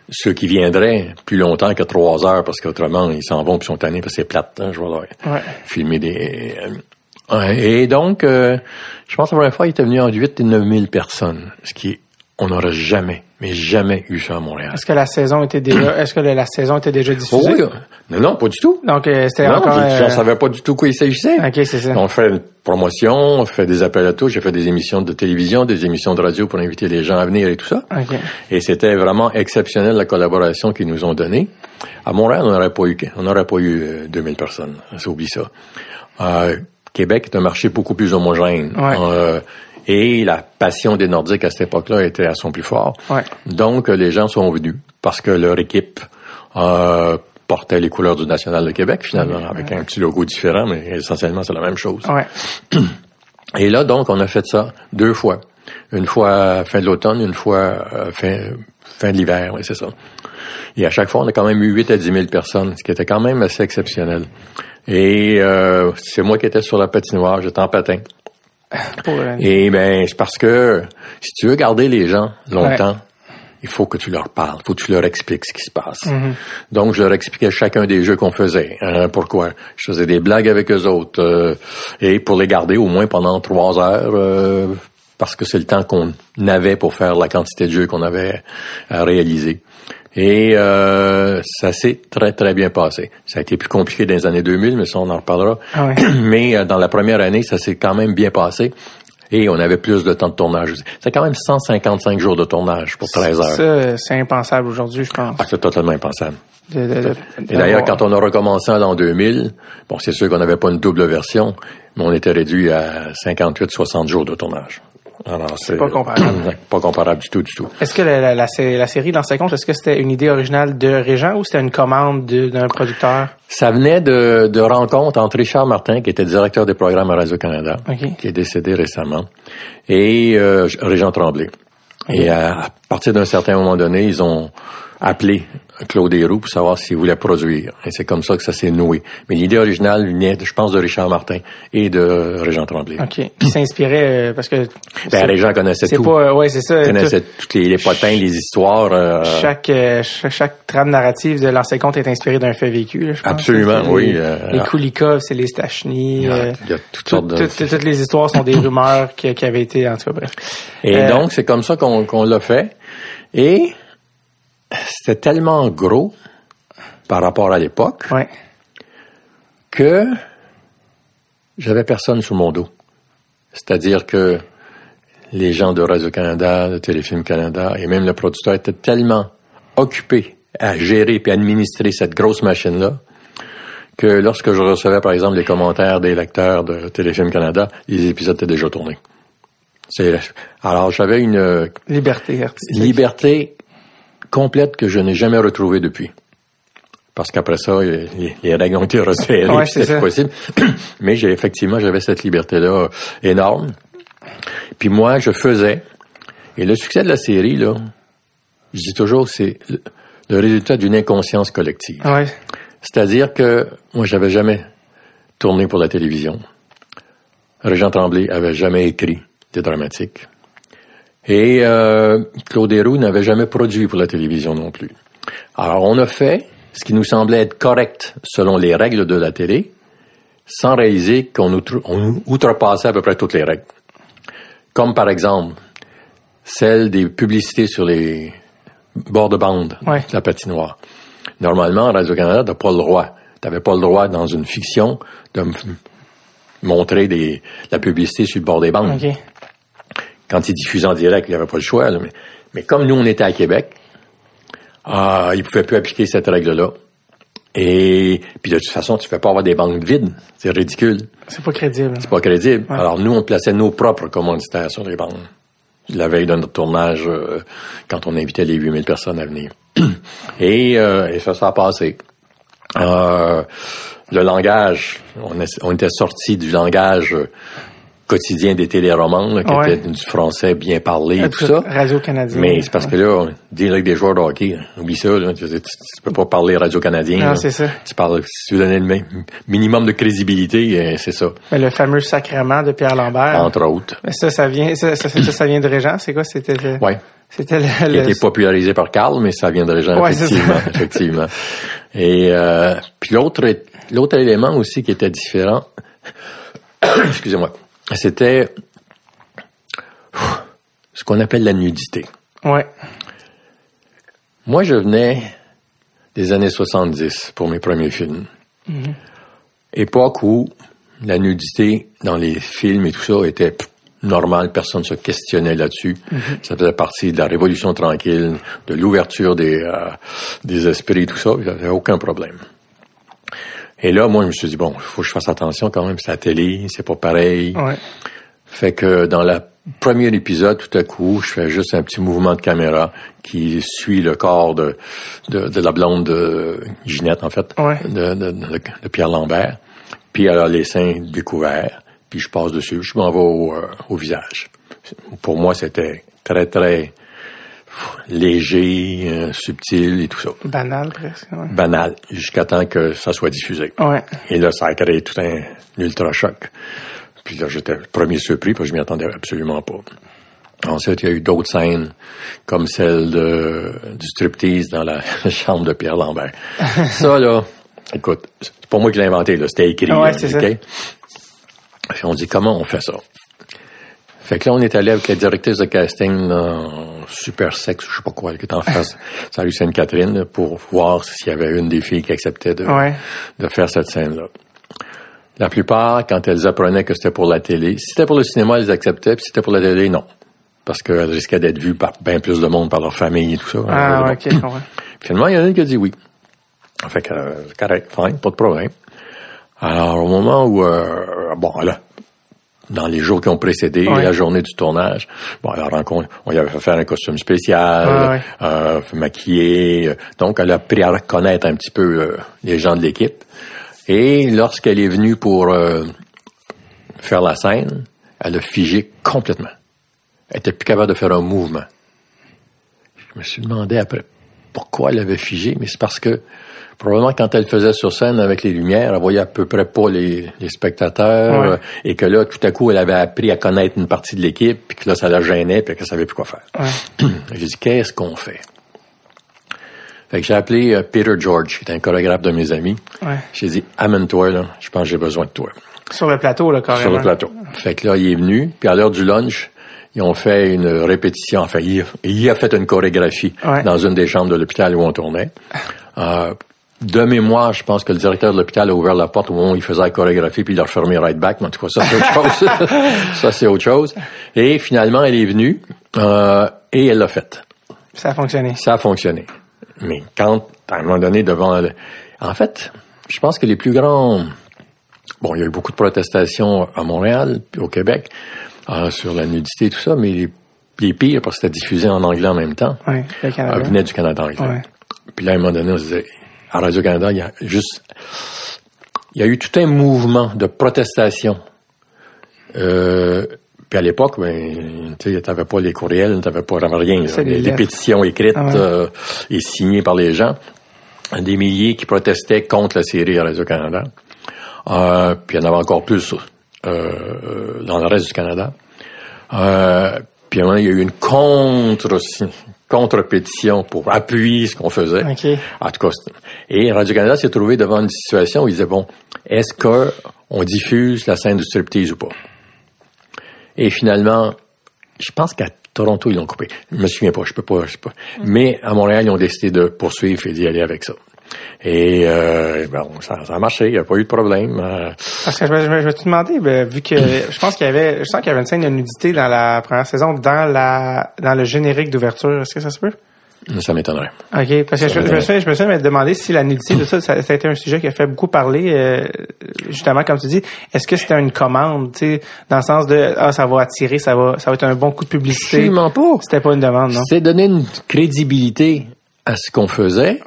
Speaker 2: ceux qui viendraient plus longtemps que trois heures parce qu'autrement ils s'en vont puis sont tannés parce que c'est plate. Hein, je vais leur
Speaker 1: Ouais.
Speaker 2: filmer des. euh, et donc, euh, je pense que la première fois, il était venu entre 8 et 9 000 personnes, ce qui on n'aurait jamais mais jamais eu ça à Montréal.
Speaker 1: Est-ce que la saison était déjà, est-ce que la, la saison était déjà
Speaker 2: Oh
Speaker 1: diffusée?
Speaker 2: oui, non, non, pas du tout.
Speaker 1: Donc, euh, c'était
Speaker 2: Non,
Speaker 1: encore...
Speaker 2: je-
Speaker 1: euh,
Speaker 2: savais pas du tout quoi il s'agissait.
Speaker 1: Ok, c'est ça.
Speaker 2: On fait une promotion, on fait des appels à tous, j'ai fait des émissions de télévision, des émissions de radio pour inviter les gens à venir et tout ça.
Speaker 1: Ok.
Speaker 2: Et c'était vraiment exceptionnel la collaboration qu'ils nous ont donnée. À Montréal, on n'aurait pas eu, on n'aurait pas eu euh, 2000 personnes. Ça oublie ça. Euh, Québec est un marché beaucoup plus homogène.
Speaker 1: Ouais.
Speaker 2: Et la passion des Nordiques à cette époque-là était à son plus fort.
Speaker 1: Ouais.
Speaker 2: Donc, euh, les gens sont venus parce que leur équipe euh, portait les couleurs du National de Québec, finalement, avec un petit logo différent, mais essentiellement, c'est la même chose.
Speaker 1: Ouais.
Speaker 2: Et là, donc, on a fait ça deux fois. Une fois fin de l'automne, une fois euh, fin, fin de l'hiver, oui, c'est ça. Et à chaque fois, on a quand même eu 8 à 10 000 personnes, ce qui était quand même assez exceptionnel. Et euh, c'est moi qui étais sur la patinoire, j'étais en patin.
Speaker 1: Pour,
Speaker 2: Et ben, c'est parce que si tu veux garder les gens longtemps, il faut que tu leur parles, il faut que tu leur expliques ce qui se passe. Donc, je leur expliquais chacun des jeux qu'on faisait. hein, pourquoi? Je faisais des blagues avec eux autres. euh, et pour les garder au moins pendant trois heures, euh, parce que c'est le temps qu'on avait pour faire la quantité de jeux qu'on avait à réaliser. Et euh, ça s'est très, très bien passé. Ça a été plus compliqué dans les années 2000, mais ça, on en reparlera.
Speaker 1: Ah ouais.
Speaker 2: Mais euh, dans la première année, ça s'est quand même bien passé. Et on avait plus de temps de tournage. C'est quand même 155 jours de tournage pour 13 heures.
Speaker 1: Ça, c'est impensable aujourd'hui, je pense.
Speaker 2: Ah, c'est totalement impensable.
Speaker 1: De- de- de-
Speaker 2: Et d'ailleurs, quand on a recommencé en l'an 2000, bon, c'est sûr qu'on n'avait pas une double version, mais on était réduit à 58-60 jours de tournage. Alors, c'est
Speaker 1: pas comparable.
Speaker 2: pas comparable du tout, du tout.
Speaker 1: Est-ce que la, la, la, la série L'ancien compte, est-ce que c'était une idée originale de Régent ou c'était une commande de- d'un producteur?
Speaker 2: Ça venait de, de rencontres entre Richard Martin, qui était directeur des programmes à Radio-Canada, qui est décédé récemment, et euh, Régent Tremblay. Et à, à partir d'un certain moment donné, ils ont appelé Claude Héroux pour savoir s'il voulait produire. Et c'est comme ça que ça s'est noué. Mais l'idée originale venait, je pense, de Richard Martin et de Régent Tremblay.
Speaker 1: OK. Qui s'inspirait euh, parce que
Speaker 2: Ben, les gens connaissaient
Speaker 1: c'est
Speaker 2: tout.
Speaker 1: pas euh, ouais, c'est ça.
Speaker 2: connaissaient tous les, les potins, les histoires. euh,
Speaker 1: Tout- chaque, euh, chaque chaque trame narrative de l'ancien compte est inspirée d'un fait vécu, là, je pense.
Speaker 2: Absolument, oui,
Speaker 1: Les,
Speaker 2: euh,
Speaker 1: les Kulikov, c'est les Stachny.
Speaker 2: il y a,
Speaker 1: euh,
Speaker 2: il y a toutes
Speaker 1: tout-
Speaker 2: sortes de...
Speaker 1: toutes- toutes les histoires sont des rumeurs qui, qui avaient été, en tout cas, bref.
Speaker 2: Et donc, c'est comme ça qu'on qu'on l'a fait. Et c'était tellement gros par rapport à l'époque
Speaker 1: Ouais.
Speaker 2: que j'avais personne sous mon dos. C'est-à-dire que les gens de Radio-Canada, de Téléfilm Canada et même le producteur étaient tellement occupés à gérer et administrer cette grosse machine-là que lorsque je recevais, par exemple, les commentaires des lecteurs de Téléfilm Canada, les épisodes étaient déjà tournés. C'est, alors, j'avais une
Speaker 1: Liberté artistique.
Speaker 2: liberté complète que je n'ai jamais retrouvée depuis. Parce qu'après ça, les, les règles ont été resserrées,
Speaker 1: Ouais,
Speaker 2: c'était possible. Mais j'ai effectivement, j'avais cette liberté-là énorme. Puis moi, je faisais. Et le succès de la série, là, je dis toujours, c'est le, le résultat d'une inconscience collective.
Speaker 1: Ouais.
Speaker 2: C'est-à-dire que moi, j'avais jamais tourné pour la télévision. Régent Tremblay avait jamais écrit des dramatiques. Et euh, Claude Héroux n'avait jamais produit pour la télévision non plus. Alors, on a fait ce qui nous semblait être correct selon les règles de la télé, sans réaliser qu'on outre- on outrepassait à peu près toutes les règles. Comme par exemple, celle des publicités sur les bords de bande
Speaker 1: Ouais.
Speaker 2: de la patinoire. Normalement, Radio-Canada, t'as pas le droit. T'avais pas le droit, dans une fiction, de montrer des, la publicité sur le bord des bandes.
Speaker 1: OK.
Speaker 2: Quand ils diffusaient en direct, il n'y avait pas le choix. là, mais, mais comme nous, on était à Québec, ah, ils pouvaient plus appliquer cette règle-là. Et puis de toute façon, tu ne fais pas avoir des banques vides. C'est ridicule.
Speaker 1: C'est pas crédible.
Speaker 2: C'est pas crédible. Alors nous, on plaçait nos propres commanditaires sur les banques. La veille de notre tournage, euh, quand on invitait les 8000 personnes à venir. et, euh, et ça, ça a passé. Euh, le langage, on, est- on était sorti du langage quotidien des téléromans, là, qui
Speaker 1: Ouais.
Speaker 2: était du français bien parlé et
Speaker 1: Ah,
Speaker 2: tout ça.
Speaker 1: Radio-Canadien.
Speaker 2: Mais c'est parce que là, on dit avec des joueurs de hockey, hein. oublie ça, là, tu, tu- peux pas parler radio-canadien.
Speaker 1: Non, c'est ça.
Speaker 2: Tu parles, si tu donner le mi- minimum de crédibilité, euh, c'est ça,
Speaker 1: Mais le fameux sacrement de Pierre Lambert.
Speaker 2: entre autres.
Speaker 1: Mais ça, ça vient, ça, ça, ça, ça vient de Régent. C'est quoi? C'était, le-
Speaker 2: Ouais.
Speaker 1: c'était le,
Speaker 2: Qui a été popularisé par Carl, mais ça vient de
Speaker 1: Ouais, c'est
Speaker 2: effectivement, effectivement. Et euh, puis l'autre, l'autre élément aussi qui était différent, excusez-moi, c'était ce qu'on appelle la nudité.
Speaker 1: ouais.
Speaker 2: Moi, je venais des années 70 pour mes premiers films. Époque où la nudité dans les films et tout ça était normal, personne se questionnait là-dessus. Ça faisait partie de la révolution tranquille, de l'ouverture des, euh, des esprits, tout ça. Il n'y avait aucun problème. Et là, moi, je me suis dit, bon, il faut que je fasse attention quand même, c'est la télé, c'est pas pareil.
Speaker 1: Ouais.
Speaker 2: Fait que dans le premier épisode, tout à coup, je fais juste un petit mouvement de caméra qui suit le corps de, de, de la blonde de Ginette, en fait,
Speaker 1: Ouais.
Speaker 2: de, de, de- Pierre Lambert. Puis elle a les seins découverts, puis je passe dessus, je m'en vais au, euh, au visage. Pour moi, c'était très, très léger, euh, subtil et tout ça.
Speaker 1: Banal, presque. Ouais.
Speaker 2: Banal, jusqu'à temps que ça soit diffusé.
Speaker 1: Ouais.
Speaker 2: Et là, ça a créé tout un ultra choc. Puis là, j'étais le premier surpris parce que je m'y attendais absolument pas. Ensuite, il y a eu d'autres scènes, comme celle de, du striptease dans la chambre de Pierre Lambert. ça, là, écoute, c'est pas moi qui l'ai inventé, là, c'était écrit.
Speaker 1: Ouais,
Speaker 2: là,
Speaker 1: c'est ça.
Speaker 2: On dit, comment on fait ça? Fait que là, on est allé avec la directrice de casting dans Super Sex, je sais pas quoi, qui est en face, rue Sainte-Catherine, là, pour voir s'il y avait une des filles qui acceptait de,
Speaker 1: Ouais.
Speaker 2: de faire cette scène-là. La plupart, quand elles apprenaient que c'était pour la télé, si c'était pour le cinéma, elles acceptaient, puis si c'était pour la télé, non. Parce qu'elles risquaient d'être vues par bien plus de monde, par leur famille et tout ça.
Speaker 1: Ah, ouais, ok, je comprends.
Speaker 2: Finalement, il y en a une qui a dit oui. Fait que, euh, c'est correct, fine, pas de problème. Alors, au moment où, euh, bon, là, dans les jours qui ont précédé
Speaker 1: Ouais.
Speaker 2: la journée du tournage, bon, elle a rencontré, on y avait fait faire un costume spécial,
Speaker 1: Ah, ouais.
Speaker 2: euh, fait maquiller, euh, donc elle a appris à reconnaître un petit peu euh, les gens de l'équipe. Et lorsqu'elle est venue pour euh, faire la scène, elle a figé complètement. Elle était plus capable de faire un mouvement. Je me suis demandé après pourquoi elle avait figé, mais c'est parce que probablement quand elle faisait sur scène avec les lumières, elle voyait à peu près pas les, les spectateurs,
Speaker 1: Ouais.
Speaker 2: euh, et que là, tout à coup, elle avait appris à connaître une partie de l'équipe, puis que là, ça la gênait, puis qu'elle savait plus quoi faire.
Speaker 1: Ouais.
Speaker 2: J'ai dit, qu'est-ce qu'on fait? Fait que j'ai appelé euh, Peter George, qui est un chorégraphe de mes amis.
Speaker 1: Ouais.
Speaker 2: J'ai dit, amène-toi, là, je pense que j'ai besoin de toi.
Speaker 1: Sur le plateau, là, carrément.
Speaker 2: Sur le plateau. Fait que là, il est venu, puis à l'heure du lunch, ils ont fait une répétition. Enfin, il, il a fait une chorégraphie
Speaker 1: Ouais.
Speaker 2: dans une des chambres de l'hôpital où on tournait. Euh, de mémoire, je pense que le directeur de l'hôpital a ouvert la porte au moment où il faisait la chorégraphie, puis il l'a refermé right back. Mais en tout cas, ça, c'est autre chose. ça, c'est autre chose. Et finalement, elle est venue, euh, et elle l'a faite.
Speaker 1: Ça a fonctionné.
Speaker 2: Ça a fonctionné. Mais quand, à un moment donné, devant... le- En fait, je pense que les plus grands... Bon, il y a eu beaucoup de protestations à Montréal, puis au Québec, euh, sur la nudité et tout ça, mais les, les pires, parce que c'était diffusé en anglais en même temps,
Speaker 1: Ouais, le
Speaker 2: euh, venaient du Canada anglais.
Speaker 1: Ouais.
Speaker 2: Puis là, à un moment donné, on se disait, à Radio-Canada, il y a juste... Il y a eu tout un mouvement de protestation. Euh, puis à l'époque, ben, tu sais, t'avais pas les courriels, t'avais pas t'avais rien. là. Les, pétitions écrites
Speaker 1: Ah ouais.
Speaker 2: euh, et signées par les gens. Des milliers qui protestaient contre la série à Radio-Canada. Euh, puis il y en avait encore plus euh, dans le reste du Canada. Puis à un moment, il y a eu une contre contre-pétition pour appuyer ce qu'on faisait.
Speaker 1: OK.
Speaker 2: En tout cas, et Radio-Canada s'est trouvé devant une situation où il disait, bon, est-ce que on diffuse la scène du striptease ou pas? Et finalement, je pense qu'à Toronto, ils l'ont coupé. Je me souviens pas, je peux pas, je sais pas. Mais à Montréal, ils ont décidé de poursuivre et d'y aller avec ça. Et euh, bon, ça, ça a marché, il n'y a pas eu de problème. Euh,
Speaker 1: Parce que je me, je me, je me suis demandé, ben, vu que je pense qu'il y avait, je sens qu'il y avait une scène de nudité dans la première saison, dans la, dans le générique d'ouverture. Est-ce que ça se peut?
Speaker 2: ça m'étonnerait.
Speaker 1: OK. Parce que je, je me suis, je me suis demandé si la nudité, ça, ça, ça a été un sujet qui a fait beaucoup parler, euh, justement, comme tu dis. Est-ce que c'était une commande, tu sais, dans le sens de, ah, ça va attirer, ça va, ça va être un bon coup de publicité?
Speaker 2: Absolument pas.
Speaker 1: C'était pas une demande, non?
Speaker 2: C'est donner une crédibilité à ce qu'on faisait.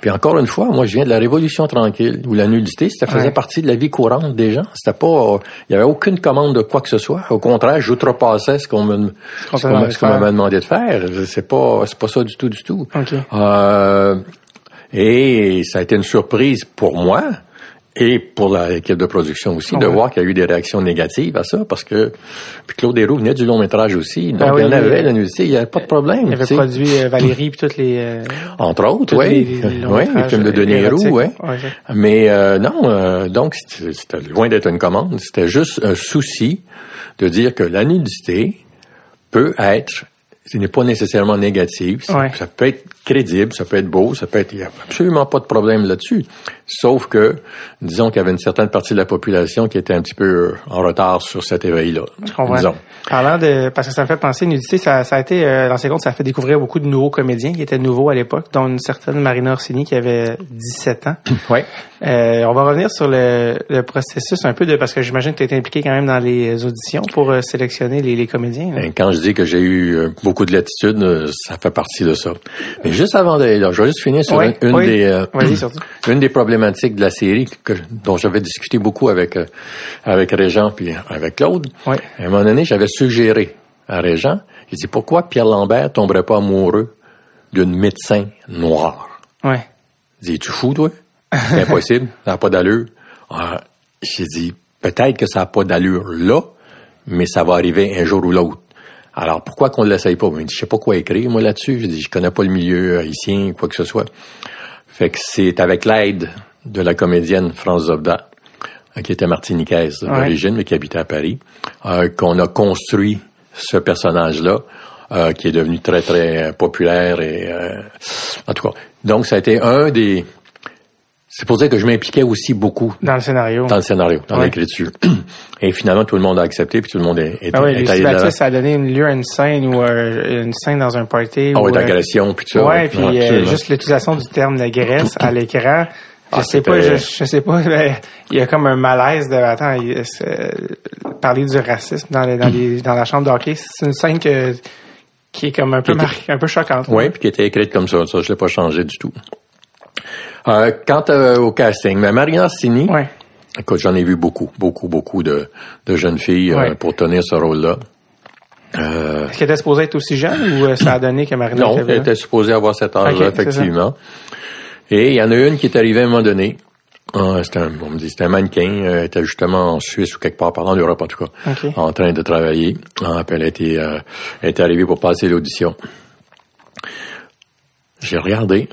Speaker 2: Puis encore une fois, moi, je viens de la Révolution tranquille, où la nudité, ça faisait
Speaker 1: Ouais.
Speaker 2: partie de la vie courante des gens. C'était pas, euh, il y avait aucune commande de quoi que ce soit. Au contraire, j'outrepassais ce qu'on me, ce qu'on m'avait demandé de faire. C'est pas, c'est pas ça du tout, du tout.
Speaker 1: OK.
Speaker 2: Euh, et ça a été une surprise pour moi et pour la- l'équipe de production aussi,
Speaker 1: Ah
Speaker 2: de
Speaker 1: ouais.
Speaker 2: voir qu'il y a eu des réactions négatives à ça, parce que puis Claude Héroux venait du long métrage aussi, donc
Speaker 1: Ah oui,
Speaker 2: il y en avait, la nudité, il n'y avait pas de problème.
Speaker 1: Il avait produit euh, Valérie puis toutes les, euh,
Speaker 2: Entre autres, oui. Oui,
Speaker 1: métrages
Speaker 2: films de Denis. Héroux, oui.
Speaker 1: Ouais.
Speaker 2: Mais euh, non, euh, donc c'était loin d'être une commande, c'était juste un souci de dire que la nudité peut être, ce n'est pas nécessairement négatif,
Speaker 1: Ouais.
Speaker 2: ça peut être crédible, ça peut être beau, ça peut être, il n'y a absolument pas de problème là-dessus. Sauf que, disons qu'il y avait une certaine partie de la population qui était un petit peu euh, en retard sur cet éveil-là.
Speaker 1: Je comprends.
Speaker 2: Disons.
Speaker 1: Parlant de, parce que ça me fait penser, nudité, ça, ça a été, euh, dans ces comptes, ça a fait découvrir beaucoup de nouveaux comédiens qui étaient nouveaux à l'époque, dont une certaine Marina Orsini qui avait 17 ans.
Speaker 2: Ouais.
Speaker 1: Euh, on va revenir sur le, le processus un peu de, parce que j'imagine que tu été impliqué quand même dans les auditions pour euh, sélectionner les, les comédiens.
Speaker 2: Ben, quand je dis que j'ai eu beaucoup de latitude, ça fait partie de ça. Mais juste avant d'aller là, je vais juste finir sur
Speaker 1: Ouais,
Speaker 2: une, une
Speaker 1: oui.
Speaker 2: des euh, une des problématiques de la série que, dont j'avais discuté beaucoup avec euh, avec Régent puis avec Claude. À un moment donné, j'avais suggéré à Régent, j'ai dit pourquoi Pierre Lambert tomberait pas amoureux d'une médecin noire?
Speaker 1: Ouais.
Speaker 2: Il dit, tu fou, toi? C'est impossible, ça n'a pas d'allure. Ah, J'ai dit, peut-être que ça n'a pas d'allure là, mais ça va arriver un jour ou l'autre. Alors, pourquoi qu'on ne l'essaye pas? Dit, je sais pas quoi écrire, moi, là-dessus. J'ai dit, je connais pas le milieu haïtien, quoi que ce soit. Fait que c'est avec l'aide de la comédienne France Zobda, euh, qui était martiniquaise d'origine, mais qui habitait à Paris, euh, qu'on a construit ce personnage-là, euh, qui est devenu très, très populaire et, euh, en tout cas. Donc, ça a été un des, c'est pour dire que je m'impliquais aussi beaucoup
Speaker 1: Dans le scénario.
Speaker 2: dans le scénario, dans
Speaker 1: Ouais.
Speaker 2: l'écriture. Et finalement, tout le monde a accepté, puis tout le monde est, est,
Speaker 1: Ah oui,
Speaker 2: est
Speaker 1: Lucie
Speaker 2: allé de l'avant.
Speaker 1: Baptiste, ça a donné une lieu à une scène ou euh, une scène dans un party.
Speaker 2: Ah
Speaker 1: ou,
Speaker 2: oui,
Speaker 1: euh,
Speaker 2: d'agression, puis tout ça.
Speaker 1: Ouais, puis euh, juste l'utilisation du terme de graisse à l'écran. Je
Speaker 2: Ah,
Speaker 1: sais pas, je, je sais pas, il y a comme un malaise de attends, il- parler du racisme dans, les, dans, les, dans la chambre d'hockey, c'est une scène que qui est comme un peu marquée, un peu choquante.
Speaker 2: Oui, puis qui était écrite comme ça. Ça, je l'ai pas changé du tout. Euh, quant euh, au casting, mais Marina Sini,
Speaker 1: Ouais.
Speaker 2: écoute, j'en ai vu beaucoup, beaucoup, beaucoup de, de jeunes filles euh, pour tenir ce rôle-là.
Speaker 1: Est-ce qu'elle était supposée être aussi jeune ou ça a donné que Marina
Speaker 2: non,
Speaker 1: était
Speaker 2: elle était supposée avoir cet âge-là, effectivement. Et il y en a une qui est arrivée à un moment donné. Ah, c'était un, on me dit, c'était un mannequin, elle était justement en Suisse ou quelque part, par en Europe en tout cas, en train de travailler. Ah, puis elle était, elle était arrivée pour passer l'audition. J'ai regardé.